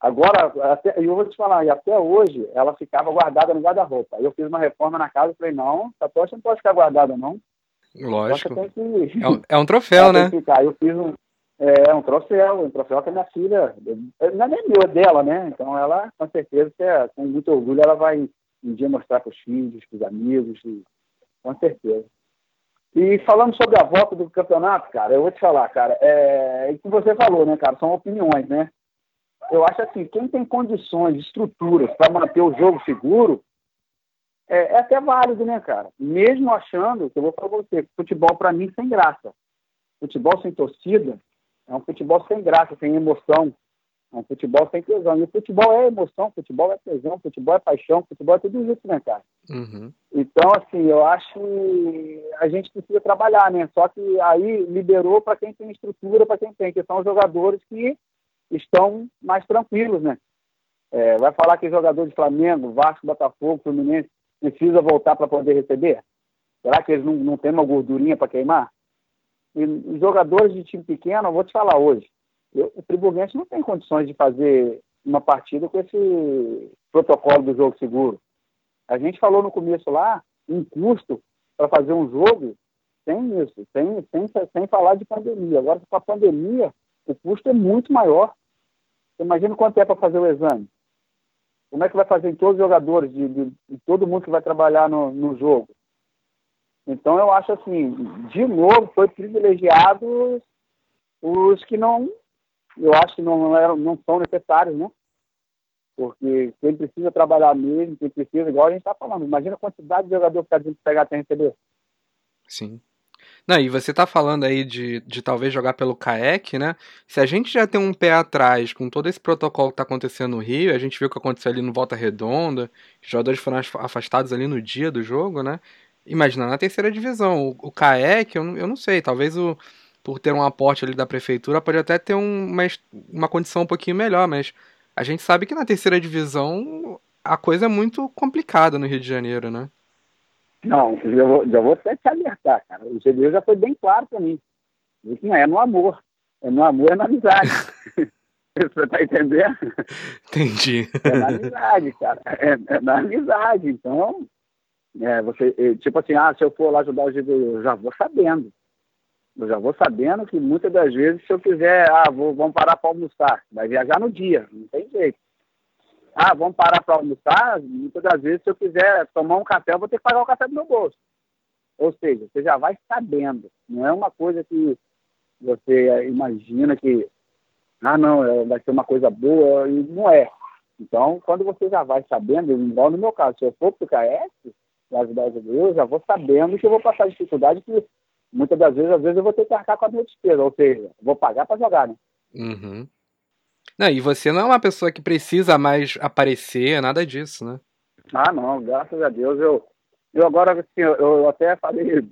Agora, até, eu vou te falar, e até hoje ela ficava guardada no guarda-roupa. Eu fiz uma reforma na casa e falei, não, essa tocha não pode ficar guardada, não. Lógico. Que... É, um, é, um, troféu, né? Eu fiz um, é, um troféu, um troféu que a minha filha, não é nem meu, é dela, né? Então ela, com certeza, é, com muito orgulho, ela vai um dia mostrar para os filhos, para os amigos, e, com certeza. E falando sobre a volta do campeonato, cara, eu vou te falar, cara, é, é o que você falou, né, cara, são opiniões, né? eu acho assim, quem tem condições, estruturas para manter o jogo seguro, é, é, até válido, né, cara? Mesmo achando, que eu vou falar pra você, futebol para mim sem graça. Futebol sem torcida é um futebol sem graça, sem emoção. Um futebol sem tesão. E o futebol é emoção, futebol é tesão, futebol é paixão, futebol é tudo isso, né, cara? Uhum. Então, assim, eu acho que a gente precisa trabalhar, né? Só que aí liberou para quem tem estrutura, para quem tem, que são os jogadores que estão mais tranquilos, né? É, vai falar que jogador de Flamengo, Vasco, Botafogo, Fluminense precisa voltar para poder receber? Será que eles não, não têm uma gordurinha para queimar? E os jogadores de time pequeno, eu vou te falar hoje, eu, o Friburguense não tem condições de fazer uma partida com esse protocolo do jogo seguro. A gente falou no começo lá, um custo para fazer um jogo sem isso, sem, sem, sem falar de pandemia. Agora, com a pandemia, o custo é muito maior. Você imagina quanto é para fazer o exame. Como é que vai fazer em todos os jogadores, de, de, de todo mundo que vai trabalhar no, no, jogo? Então, eu acho assim, de novo, foi privilegiado os que não, eu acho que não, eram, não são necessários, né? Porque quem precisa trabalhar mesmo, quem precisa, igual a gente está falando, imagina a quantidade de jogador que está dizendo pegar até receber. Sim. Não, e você tá falando aí de, de talvez jogar pelo CAEC, né? Se a gente já tem um pé atrás com todo esse protocolo que tá acontecendo no Rio, a gente viu o que aconteceu ali no Volta Redonda, os jogadores foram afastados ali no dia do jogo, né? Imagina na terceira divisão. O, o CAEC, eu, eu não sei, talvez o, por ter um aporte ali da prefeitura, pode até ter um, uma, uma condição um pouquinho melhor, mas a gente sabe que na terceira divisão a coisa é muito complicada no Rio de Janeiro, né? Não, já vou, já vou até te alertar, cara. O GDU já foi bem claro para mim. Disse, é no amor. É no amor, é na amizade. Você tá entendendo? Entendi. É na amizade, cara. É, é na amizade. Então, é, você, tipo assim, ah, se eu for lá ajudar o GDU, eu já vou sabendo. Eu já vou sabendo que muitas das vezes, se eu quiser, ah, vou, vamos parar para almoçar, vai viajar no dia, não tem jeito. Ah, vamos parar para almoçar? Muitas das vezes, se eu quiser tomar um café, eu vou ter que pagar o café do meu bolso. Ou seja, você já vai sabendo. Não é uma coisa que você imagina que, ah, não, é, vai ser uma coisa boa, e não é. Então, quando você já vai sabendo, igual no meu caso, se eu for para o KS, graças a Deus, eu já vou sabendo que eu vou passar dificuldade que muitas das vezes, às vezes eu vou ter que arcar com a minha despesa, ou seja, vou pagar para jogar, né? Uhum. Não, e você não é uma pessoa que precisa mais aparecer, nada disso, né? Ah, não, graças a Deus. Eu, eu agora, assim, eu, eu até falei,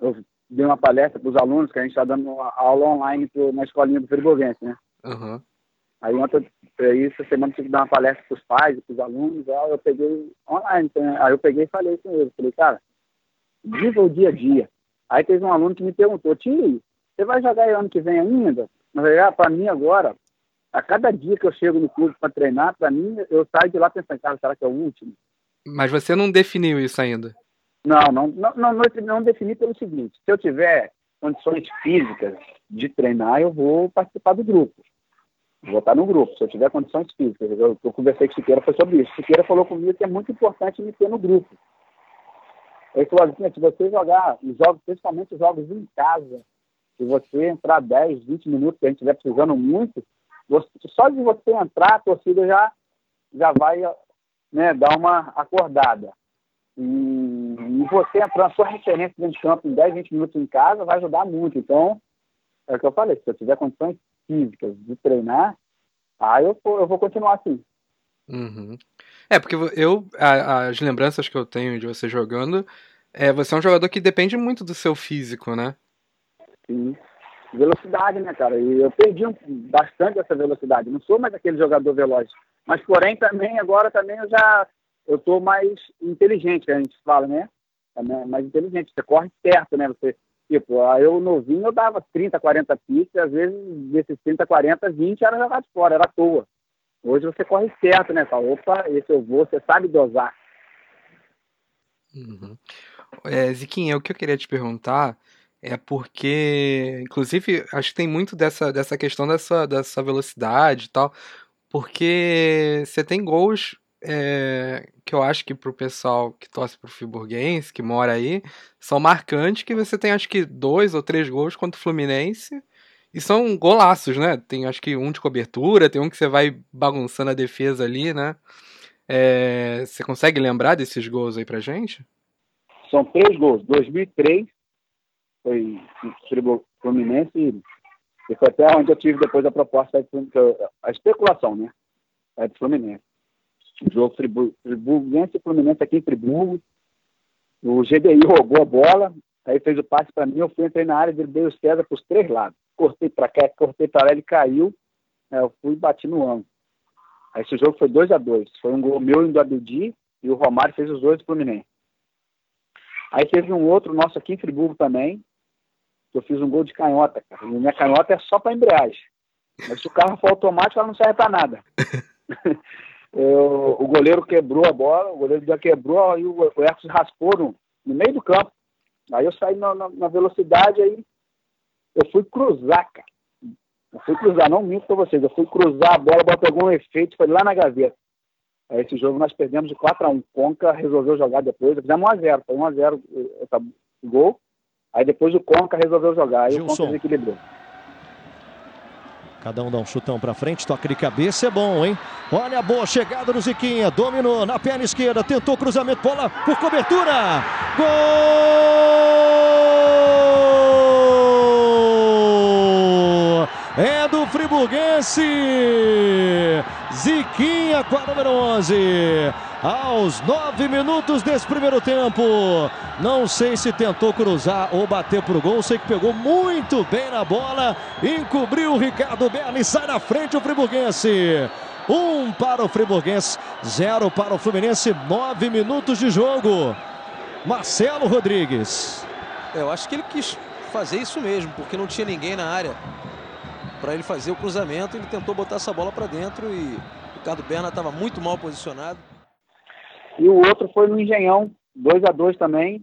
eu dei uma palestra para os alunos, que a gente está dando aula online pro, na escolinha do Friburguense, né? Uhum. Aí ontem, essa semana tive que dar uma palestra para os pais e para os alunos, aí eu peguei online, aí eu peguei e falei com eles, falei, cara, viva o dia a dia. Aí teve um aluno que me perguntou, tio, você vai jogar ano que vem ainda? Mas ah, para mim agora, a cada dia que eu chego no clube para treinar, para mim, eu saio de lá pensando, cara, será que é o último? Mas você não definiu isso ainda? Não, não, não, não, não, defini pelo seguinte, se eu tiver condições físicas de treinar, eu vou participar do grupo. Vou estar no grupo, se eu tiver condições físicas. Eu, eu conversei com o Siqueira foi sobre isso. O Siqueira falou comigo que é muito importante me ter no grupo. Falou assim, se você jogar os jogos, principalmente os jogos em casa, se você entrar 10, 20 minutos, que a gente estiver precisando muito, você, só de você entrar, a torcida já, já vai né, dar uma acordada. E, e você entrar, a sua referência dentro de campo em 10, 20 minutos em casa vai ajudar muito. Então, é o que eu falei, se eu tiver condições físicas de treinar, aí eu, eu vou continuar assim. Uhum. É, porque eu, as lembranças que eu tenho de você jogando, é, você é um jogador que depende muito do seu físico, né? Sim. Velocidade, né, cara? E eu perdi bastante essa velocidade. Não sou mais aquele jogador veloz. Mas, porém, também, agora também eu já eu tô mais inteligente, a gente fala, né? Mais inteligente. Você corre certo, né? Você, tipo, eu novinho eu dava 30, 40 pistas, às vezes desses 30, 40, 20 era jogado fora, era à toa. Hoje você corre certo, né? Fala, opa, esse eu vou, você sabe dosar. Uhum. É, Ziquinha, o que eu queria te perguntar é porque, inclusive, acho que tem muito dessa, dessa questão dessa, dessa velocidade e tal, porque você tem gols é, que eu acho que pro pessoal que torce pro Friburguense, que mora aí, são marcantes, que você tem acho que dois ou três gols contra o Fluminense, e são golaços, né? Tem acho que um de cobertura, tem um que você vai bagunçando a defesa ali, né? É, você consegue lembrar desses gols aí pra gente? São três gols. 2003 foi Fluminense e foi até onde eu tive depois a proposta, a especulação, né? É do Fluminense. O jogo Friburguense e Fluminense aqui em Friburgo. O GDI roubou a bola, aí fez o passe para mim, eu fui, entrei na área, dei o César para os três lados. Cortei para cá, cortei para lá, ele caiu, né, eu fui e bati no ângulo. Aí esse jogo foi 2 a 2 Foi um gol meu e do Abdi, e o Romário fez os dois do Fluminense. Aí teve um outro nosso aqui em Friburgo também, eu fiz um gol de canhota, cara. E minha canhota é só para embreagem. Mas se o carro for automático, ela não serve para nada. eu, o goleiro quebrou a bola, o goleiro já quebrou, aí o, o Ercos raspou no, no, meio do campo. Aí eu saí na, na, na, velocidade, aí eu fui cruzar, cara. Eu fui cruzar, não minto para vocês, eu fui cruzar a bola, a bola pegou um efeito, foi lá na gaveta. Aí esse jogo nós perdemos de 4 a 1 Conca resolveu jogar depois, fizemos 1x0, foi 1x0 esse gol. Aí depois o Conca resolveu jogar. Aí Gilson. o Conca desequilibrou. Cada um dá um chutão para frente, toque de cabeça é bom, hein? Olha a boa chegada do Ziquinha, dominou na perna esquerda, tentou cruzamento, bola por cobertura. Gol! É do Friburguense. Ziquinha com a número 11 aos nove minutos desse primeiro tempo. Não sei se tentou cruzar ou bater pro gol, sei que pegou muito bem na bola, encobriu o Ricardo Berni, sai na frente o Friburguense. Um para o Friburguense, zero para o Fluminense, nove minutos de jogo. Marcelo Rodrigues. Eu acho que ele quis fazer isso mesmo, porque não tinha ninguém na área para ele fazer o cruzamento. Ele tentou botar essa bola para dentro e o Ricardo Berna estava muito mal posicionado. E o outro foi no Engenhão, 2 a 2 também,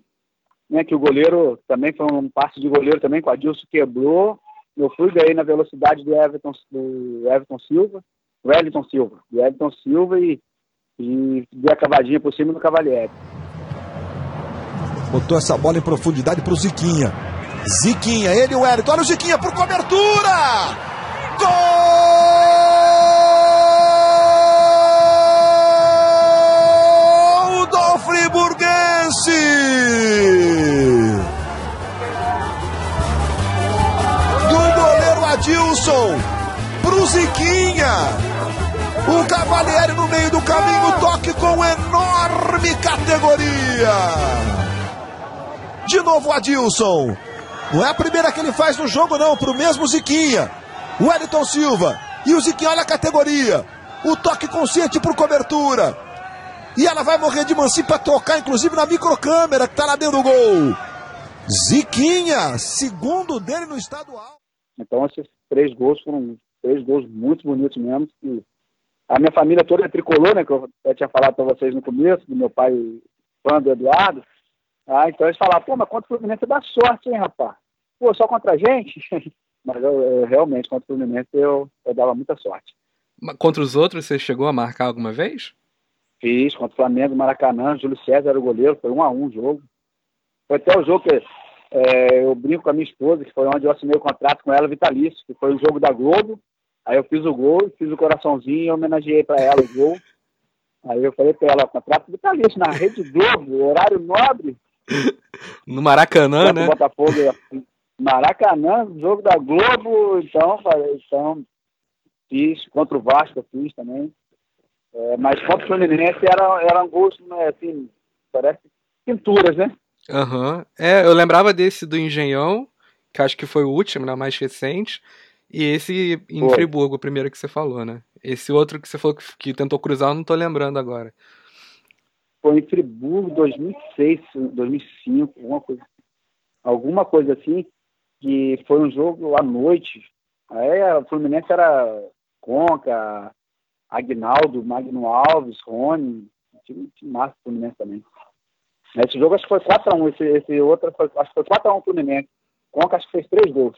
né, que o goleiro também foi um passe de goleiro também, com a Dilson quebrou. Eu fui ganhei na velocidade do Everton, do Everton Silva, do Wellington Silva, do Everton Silva e, e dei a cavadinha por cima do Cavalieri. Botou essa bola em profundidade pro Ziquinha. Ziquinha, ele e o Wellington. Olha o Ziquinha por cobertura! Gol do Friburguense! Do goleiro Adilson pro Ziquinha. O Cavalieri no meio do caminho, toque com enorme categoria. De novo Adilson. Não é a primeira que ele faz no jogo, não, pro mesmo Ziquinha. O Wellington Silva. E o Ziquinha, olha a categoria. O toque consciente por cobertura. E ela vai morrer de mansinho para tocar, inclusive na microcâmera que tá lá dentro do gol. Ziquinha, segundo dele no estadual. Então esses três gols foram três gols muito bonitos mesmo. E a minha família toda é tricolor, né? Que eu já tinha falado para vocês no começo, do meu pai fã do Eduardo. Ah, então eles falavam, pô, mas contra o Fluminense dá sorte, hein, rapaz? Pô, só contra a gente? mas eu, eu, realmente, contra o Fluminense, eu, eu dava muita sorte. Contra os outros, você chegou a marcar alguma vez? Fiz, contra o Flamengo, Maracanã, Júlio César era o goleiro, foi um a um o jogo. Foi até o jogo que é, eu brinco com a minha esposa, que foi onde eu assinei o contrato com ela, vitalício, que foi o jogo da Globo. Aí eu fiz o gol, fiz o coraçãozinho e homenageei para ela o gol. Aí eu falei para ela, contrato vitalício na Rede Globo, horário nobre. No Maracanã, né? Botafogo, Maracanã, jogo da Globo, então, então fiz, contra o Vasco eu fiz também. É, mas contra o Fluminense era, era um gosto, né, assim, parece pinturas, né? Aham. Uhum. É, eu lembrava desse do Engenhão, que acho que foi o último, né, mais recente. E esse em foi. Friburgo, o primeiro que você falou, né? Esse outro que você falou que, que tentou cruzar, eu não tô lembrando agora. Foi em Friburgo, 2006, 2005, alguma coisa, alguma coisa assim, que foi um jogo à noite. Aí o Fluminense era Conca, Agnaldo, Magno Alves, Rony, time, time massa do Fluminense também. Esse jogo acho que foi 4x1, esse, esse outro foi, acho que foi 4x1 Fluminense. Conca acho que fez três gols.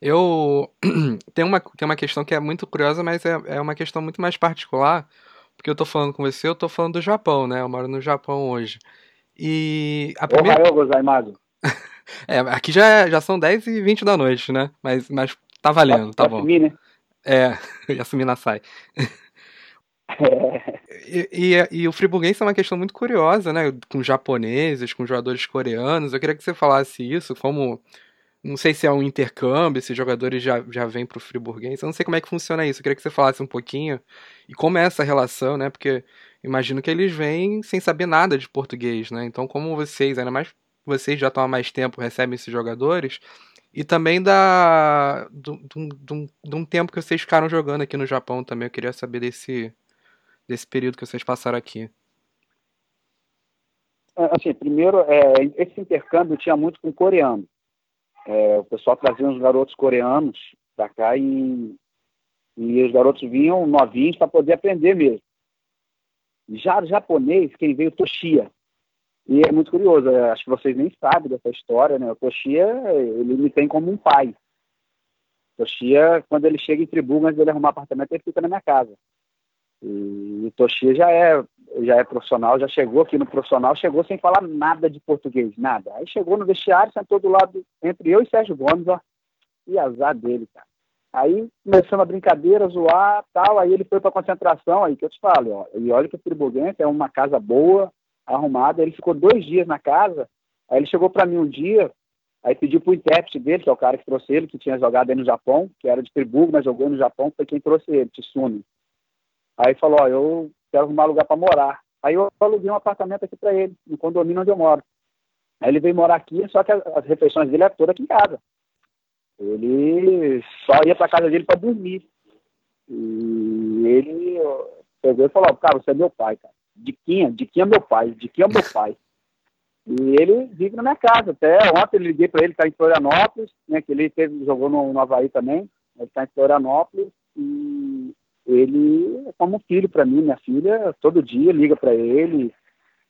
Eu tem uma, tem uma questão que é muito curiosa, mas é, é uma questão muito mais particular, porque eu tô falando com você, eu tô falando do Japão, né? Eu moro no Japão hoje. E a primeira... Ohayou gozaimasu. é, aqui já, já são 10 e 20 da noite, né? Mas, mas tá valendo, tá bom. Assumir, né? É, assumir na sai. E, e, e, o friburguense é uma questão muito curiosa, né? Com japoneses, com jogadores coreanos. Eu queria que você falasse isso, como não sei se é um intercâmbio, se jogadores já, já vêm para o Friburguense. Eu não sei como é que funciona isso. Eu queria que você falasse um pouquinho. E como é essa relação, né? Porque imagino que eles vêm sem saber nada de português, né? Então, como vocês, ainda mais vocês já estão há mais tempo, recebem esses jogadores. E também da de um tempo que vocês ficaram jogando aqui no Japão também. Eu queria saber desse, desse período que vocês passaram aqui. Assim, primeiro, é, esse intercâmbio tinha muito com coreano. É, o pessoal trazia uns garotos coreanos para cá e, e os garotos vinham novinhos para poder aprender mesmo. Já japonês, quem veio Toshia. E é muito curioso, é, acho que vocês nem sabem dessa história, né? O Toshia, ele me tem como um pai. Toshia, quando ele chega em Tribu, antes dele arrumar apartamento, ele fica na minha casa. E o Toshia já é já é profissional, já chegou aqui no profissional, chegou sem falar nada de português, nada. Aí chegou no vestiário, sentou do lado entre eu e Sérgio Gomes, ó, e azar dele, cara. Aí começamos a brincadeira, zoar, tal, aí ele foi para concentração, aí que eu te falo, ó, e olha que o Friburguense é uma casa boa, arrumada, ele ficou dois dias na casa, aí ele chegou para mim um dia, aí pediu pro intérprete dele, que é o cara que trouxe ele, que tinha jogado aí no Japão, que era de Friburgo, mas jogou no Japão, foi quem trouxe ele, Tsune. Aí falou, ó, eu quero arrumar lugar para morar. Aí eu aluguei um apartamento aqui para ele, no condomínio onde eu moro. Aí ele veio morar aqui, só que as refeições dele é toda aqui em casa. Ele só ia para casa dele para dormir. E ele pegou e falou, cara, você é meu pai, cara. Diquinha, Diquinha é meu pai, Diquinha é meu pai. E ele vive na minha casa. Até ontem eu liguei para ele, está em Florianópolis, né, que ele teve, jogou no, no Havaí também. Ele está em Florianópolis e ele é como um filho para mim, minha filha, todo dia liga para ele.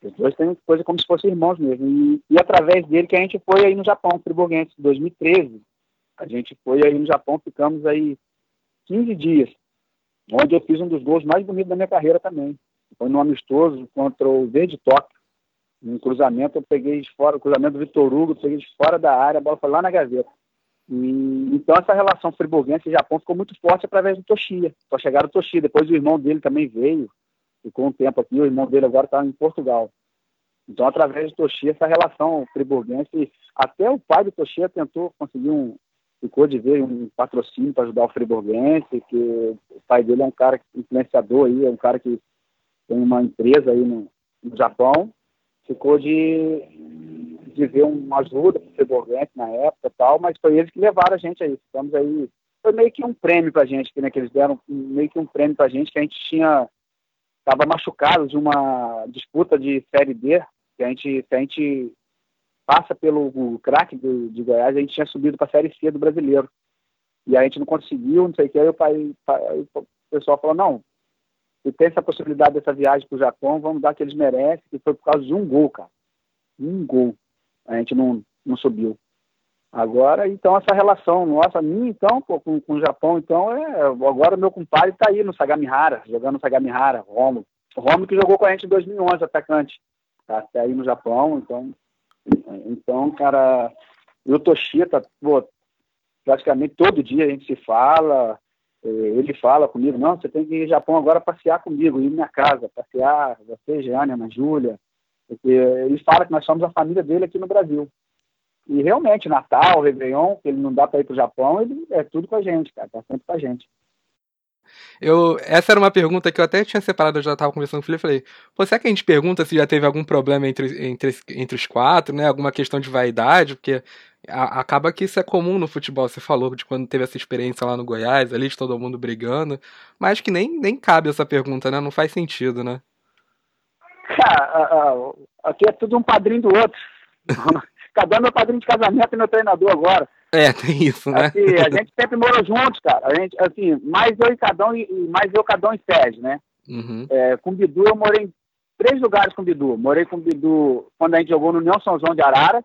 Os dois têm coisa como se fossem irmãos mesmo. E, e, através dele que a gente foi aí no Japão, Friburguense, 2013. A gente foi aí no Japão, ficamos aí 15 dias, onde eu fiz um dos gols mais bonitos da minha carreira também. Foi no amistoso contra o Verde Tóquio. Um cruzamento eu peguei de fora, o cruzamento do Vitor Hugo, eu peguei de fora da área, a bola foi lá na gaveta. E, então essa relação friburguense e Japão ficou muito forte através do Toshia. Só chegaram o Toshia, depois o irmão dele também veio, ficou um tempo aqui, o irmão dele agora está em Portugal. Então, através do Toshia, essa relação friburguense, até o pai do Toshia tentou conseguir um, ficou de ver um patrocínio para ajudar o friburguense, que o pai dele é um cara influenciador aí, é um cara que tem uma empresa aí no, no Japão, ficou de, de ver uma ajuda para o friburguense na época e tal, mas foi eles que levaram a gente aí. Estamos aí, foi meio que um prêmio para a gente, né, que eles deram meio que um prêmio para a gente, que a gente tinha, estava machucado de uma disputa de Série D, que a gente, que a gente passa pelo craque de Goiás, a gente tinha subido para a Série C do brasileiro. E a gente não conseguiu, não sei o que, aí o, pai, o pessoal falou, não, se tem essa possibilidade dessa viagem para o Japão, vamos dar que eles merecem, que foi por causa de um gol, cara. Um gol. A gente não, não subiu. Agora, então, essa relação nossa, minha, então, pô, com, com o Japão, então, é. Agora meu compadre está aí no Sagamihara, jogando no Sagamihara, Romo. Romo que jogou com a gente em 2011, atacante. Tá até aí no Japão, então, então, cara, o Toshita, pô, praticamente todo dia a gente se fala, ele fala comigo, não, você tem que ir ao Japão agora passear comigo, ir minha casa, passear, você, Jânia, Ana Júlia, ele fala que nós somos a família dele aqui no Brasil. E realmente, Natal, Réveillon, que ele não dá para ir para o Japão, ele é tudo com a gente, cara, tá sempre com a gente. Eu, essa era uma pergunta que eu até tinha separado, eu já estava conversando com o Felipe, falei, pô, será que a gente pergunta se já teve algum problema entre, entre, entre os quatro, né, alguma questão de vaidade, porque a, acaba que isso é comum no futebol, você falou de quando teve essa experiência lá no Goiás, ali de todo mundo brigando, mas que nem, nem cabe essa pergunta, né, não faz sentido, né? Cara, aqui é tudo um padrinho do outro. Cada um é meu padrinho de casamento e meu treinador agora. É, tem isso, né? Assim, a gente sempre morou juntos, cara. A gente, assim, mais eu e Cadão e mais eu, Cadão e Sérgio, né? Uhum. É, com Bidu, eu morei em três lugares com Bidu. Morei com Bidu quando a gente jogou no União São João de Arara,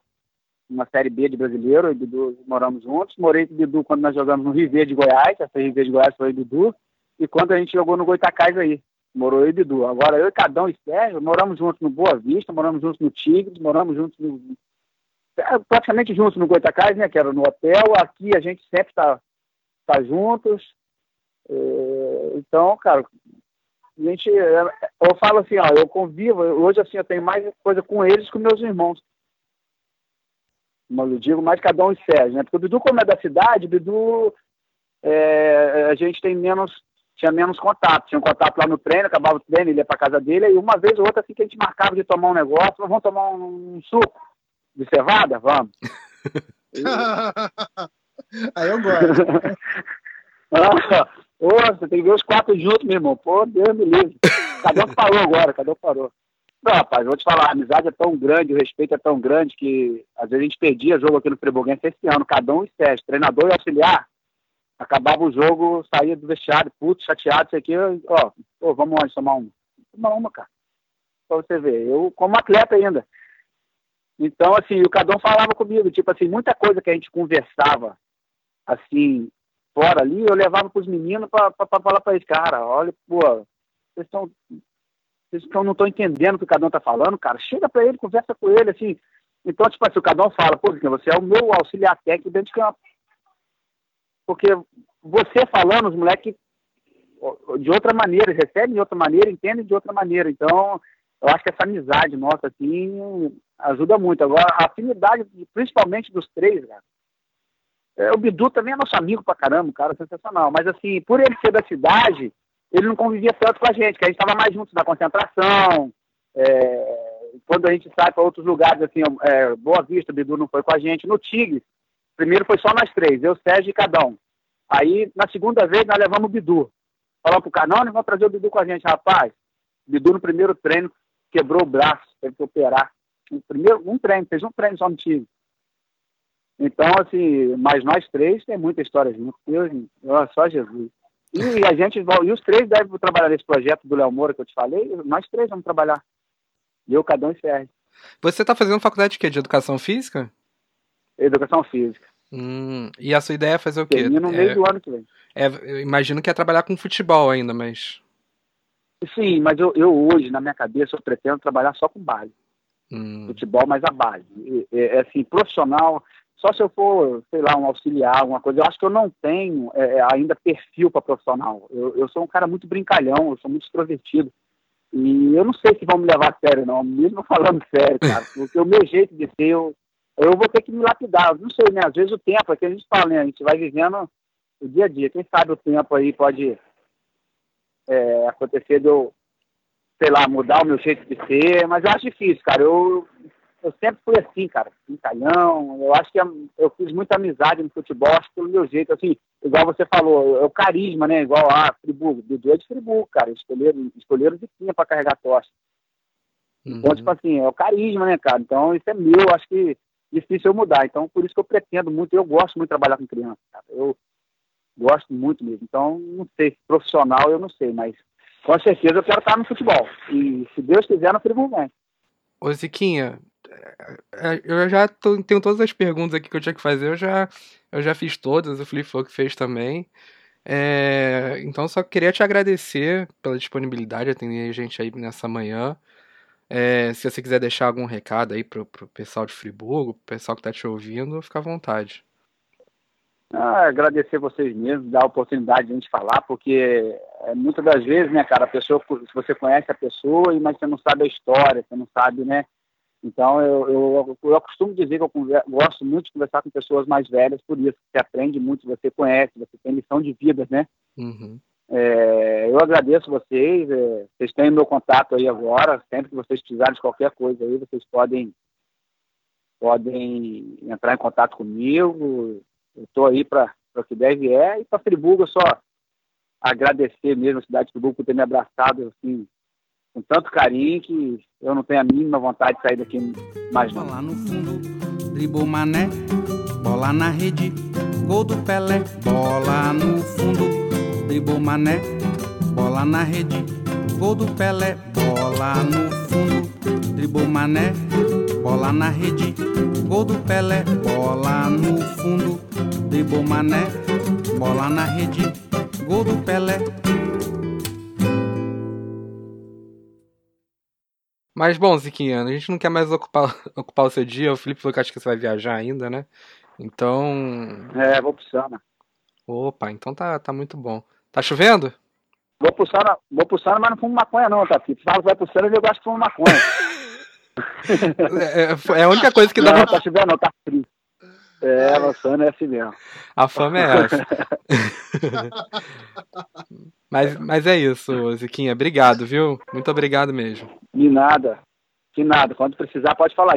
uma Série B de brasileiro, e Bidu moramos juntos. Morei com Bidu quando nós jogamos no River de Goiás, essa River de Goiás foi Bidu. E quando a gente jogou no Goitacás aí, morou eu e Bidu. Agora eu e Cadão e Sérgio moramos juntos no Boa Vista, moramos juntos no Tigres, moramos juntos no praticamente juntos no Goitacás, né, que era no hotel. Aqui a gente sempre está tá juntos. É, então, cara, a gente, é, eu falo assim, ó, eu convivo, hoje assim, eu tenho mais coisa com eles que com meus irmãos. Mas eu digo mais cada um e Sérgio, né? Porque o Bidu, como é da cidade, Bidu, é, a gente tem menos, tinha menos contato. Tinha um contato lá no treino, acabava o treino, ele ia pra casa dele, e uma vez ou outra assim que a gente marcava de tomar um negócio, vamos tomar um, um suco de cevada? Vamos. Aí eu gosto. ah, ô, você tem que ver os quatro juntos, meu irmão. Pô, Deus me livre. Cada um parou agora, cada um parou. Não, rapaz, vou te falar, a amizade é tão grande, o respeito é tão grande que às vezes a gente perdia jogo aqui no Friburguense esse ano, cada um e sete, treinador e auxiliar. Acabava o jogo, saía do vestiário, puto, chateado, isso aqui, ó, pô, vamos onde tomar uma? Tomar uma, cara. Pra você ver, eu como atleta ainda. Então, assim, o Cadão falava comigo, tipo assim, muita coisa que a gente conversava, assim, fora ali, eu levava para os meninos para falar para eles, cara, olha, pô, vocês estão vocês estão, não estão entendendo o que o Cadão está falando, cara, chega para ele, conversa com ele, assim. Então, tipo assim, o Cadão fala, pô, você é o meu auxiliar técnico dentro de campo. Porque você falando, os moleques, de outra maneira, recebem de outra maneira, entendem de outra maneira. Então, eu acho que essa amizade nossa, assim, ajuda muito. Agora, a afinidade, principalmente dos três, cara. É, o Bidu também é nosso amigo pra caramba, cara, sensacional. Mas, assim, por ele ser da cidade, ele não convivia tanto com a gente, que a gente estava mais juntos na concentração. É, quando a gente sai para outros lugares, assim, é, Boa Vista, Bidu não foi com a gente. No Tigre, primeiro foi só nós três, eu, Sérgio e Cadão. Aí, na segunda vez, nós levamos o Bidu. Falou pro cara, não, nós vamos trazer o Bidu com a gente, rapaz. Bidu no primeiro treino quebrou o braço, teve que operar. Um, primeiro, um treino, fez um treino só no time. Então, assim, mas nós três tem muita história junto. Deus, só Jesus. E a gente e os três devem trabalhar nesse projeto do Léo Moura que eu te falei. Nós três vamos trabalhar. Eu, Cadão e Sérgio. Você está fazendo faculdade de quê? De educação física? Educação física. Hum, e a sua ideia é fazer o quê? Termina no é, meio do ano que vem. É, eu imagino que é trabalhar com futebol ainda, mas. Sim, mas eu, eu hoje, na minha cabeça, eu pretendo trabalhar só com base. Hum. Futebol mais a base. É, é, assim, profissional, só se eu for, sei lá, um auxiliar, alguma coisa. Eu acho que eu não tenho é, ainda perfil para profissional. Eu, eu sou um cara muito brincalhão, eu sou muito extrovertido. E eu não sei se vão me levar a sério, não, mesmo falando sério, cara. Porque o meu jeito de ser, eu, eu vou ter que me lapidar. Eu não sei, né? Às vezes o tempo, é que a gente fala, né? A gente vai vivendo o dia a dia. Quem sabe o tempo aí pode é, acontecer de eu, sei lá, mudar o meu jeito de ser, mas eu acho difícil, cara. Eu, eu sempre fui assim, cara, brincalhão. Eu acho que eu fiz muita amizade no futebol, acho que pelo meu jeito, assim, igual você falou, é o carisma, né? Igual a ah, Friburgo, Dudu é de Friburgo, cara. Escolheram, escolheram de tinha para carregar tocha. Uhum. Então, tipo assim, é o carisma, né, cara? Então, isso é meu, acho que difícil eu mudar. Então, por isso que eu pretendo muito, eu gosto muito de trabalhar com criança, cara. Eu gosto muito mesmo. Então, não sei, profissional eu não sei, mas com certeza eu quero estar no futebol. E se Deus quiser, no vem. Ô Ziquinha, é, eu já tô, tenho todas as perguntas aqui que eu tinha que fazer, eu já, eu já fiz todas, o falou que fez também. É, então só queria te agradecer pela disponibilidade de atender a gente aí nessa manhã. É, se você quiser deixar algum recado aí pro, pro pessoal de Friburgo, pro pessoal que tá te ouvindo, fica à vontade. Ah, agradecer vocês mesmos, dar a oportunidade de a gente falar, porque é, muitas das vezes, né, cara, a pessoa, se você conhece a pessoa, mas você não sabe a história, você não sabe, né? Então, eu, eu, eu costumo dizer que eu gosto muito de conversar com pessoas mais velhas, por isso, você aprende muito, você conhece, você tem lição de vida, né? Uhum. É, eu agradeço vocês, é, vocês têm meu contato aí agora, sempre que vocês precisarem de qualquer coisa aí, vocês podem, podem entrar em contato comigo, estou aí para o que deve é, e para Friburgo só agradecer mesmo a cidade de Friburgo por ter me abraçado assim, com tanto carinho que eu não tenho a mínima vontade de sair daqui mais não. Bola no fundo, dribou mané, bola na rede, gol do Pelé, bola no fundo, dribou mané, bola na rede, gol do Pelé, bola no fundo, dribou mané, bola na rede, gol do Pelé, bola no fundo, dribou mané, bola na rede, gol do Pelé. Mas bom, Ziquinha, a gente não quer mais ocupar, ocupar o seu dia. O Felipe falou que acho que você vai viajar ainda, né? Então. É, vou pro Sana. Opa, então tá, tá muito bom. Tá chovendo? Vou pro Sana, vou pro Sana mas não fumo maconha, não, Tati. Tá? Fala que vai pro Sana e eu gosto de fumar maconha. é, é, a única coisa que dá não, pra... tá chovendo, não, tá frio. É, a é assim mesmo. A fama é essa. mas, mas é isso, Ziquinha. Obrigado, viu? Muito obrigado mesmo. De nada. De nada. Quando precisar, pode falar.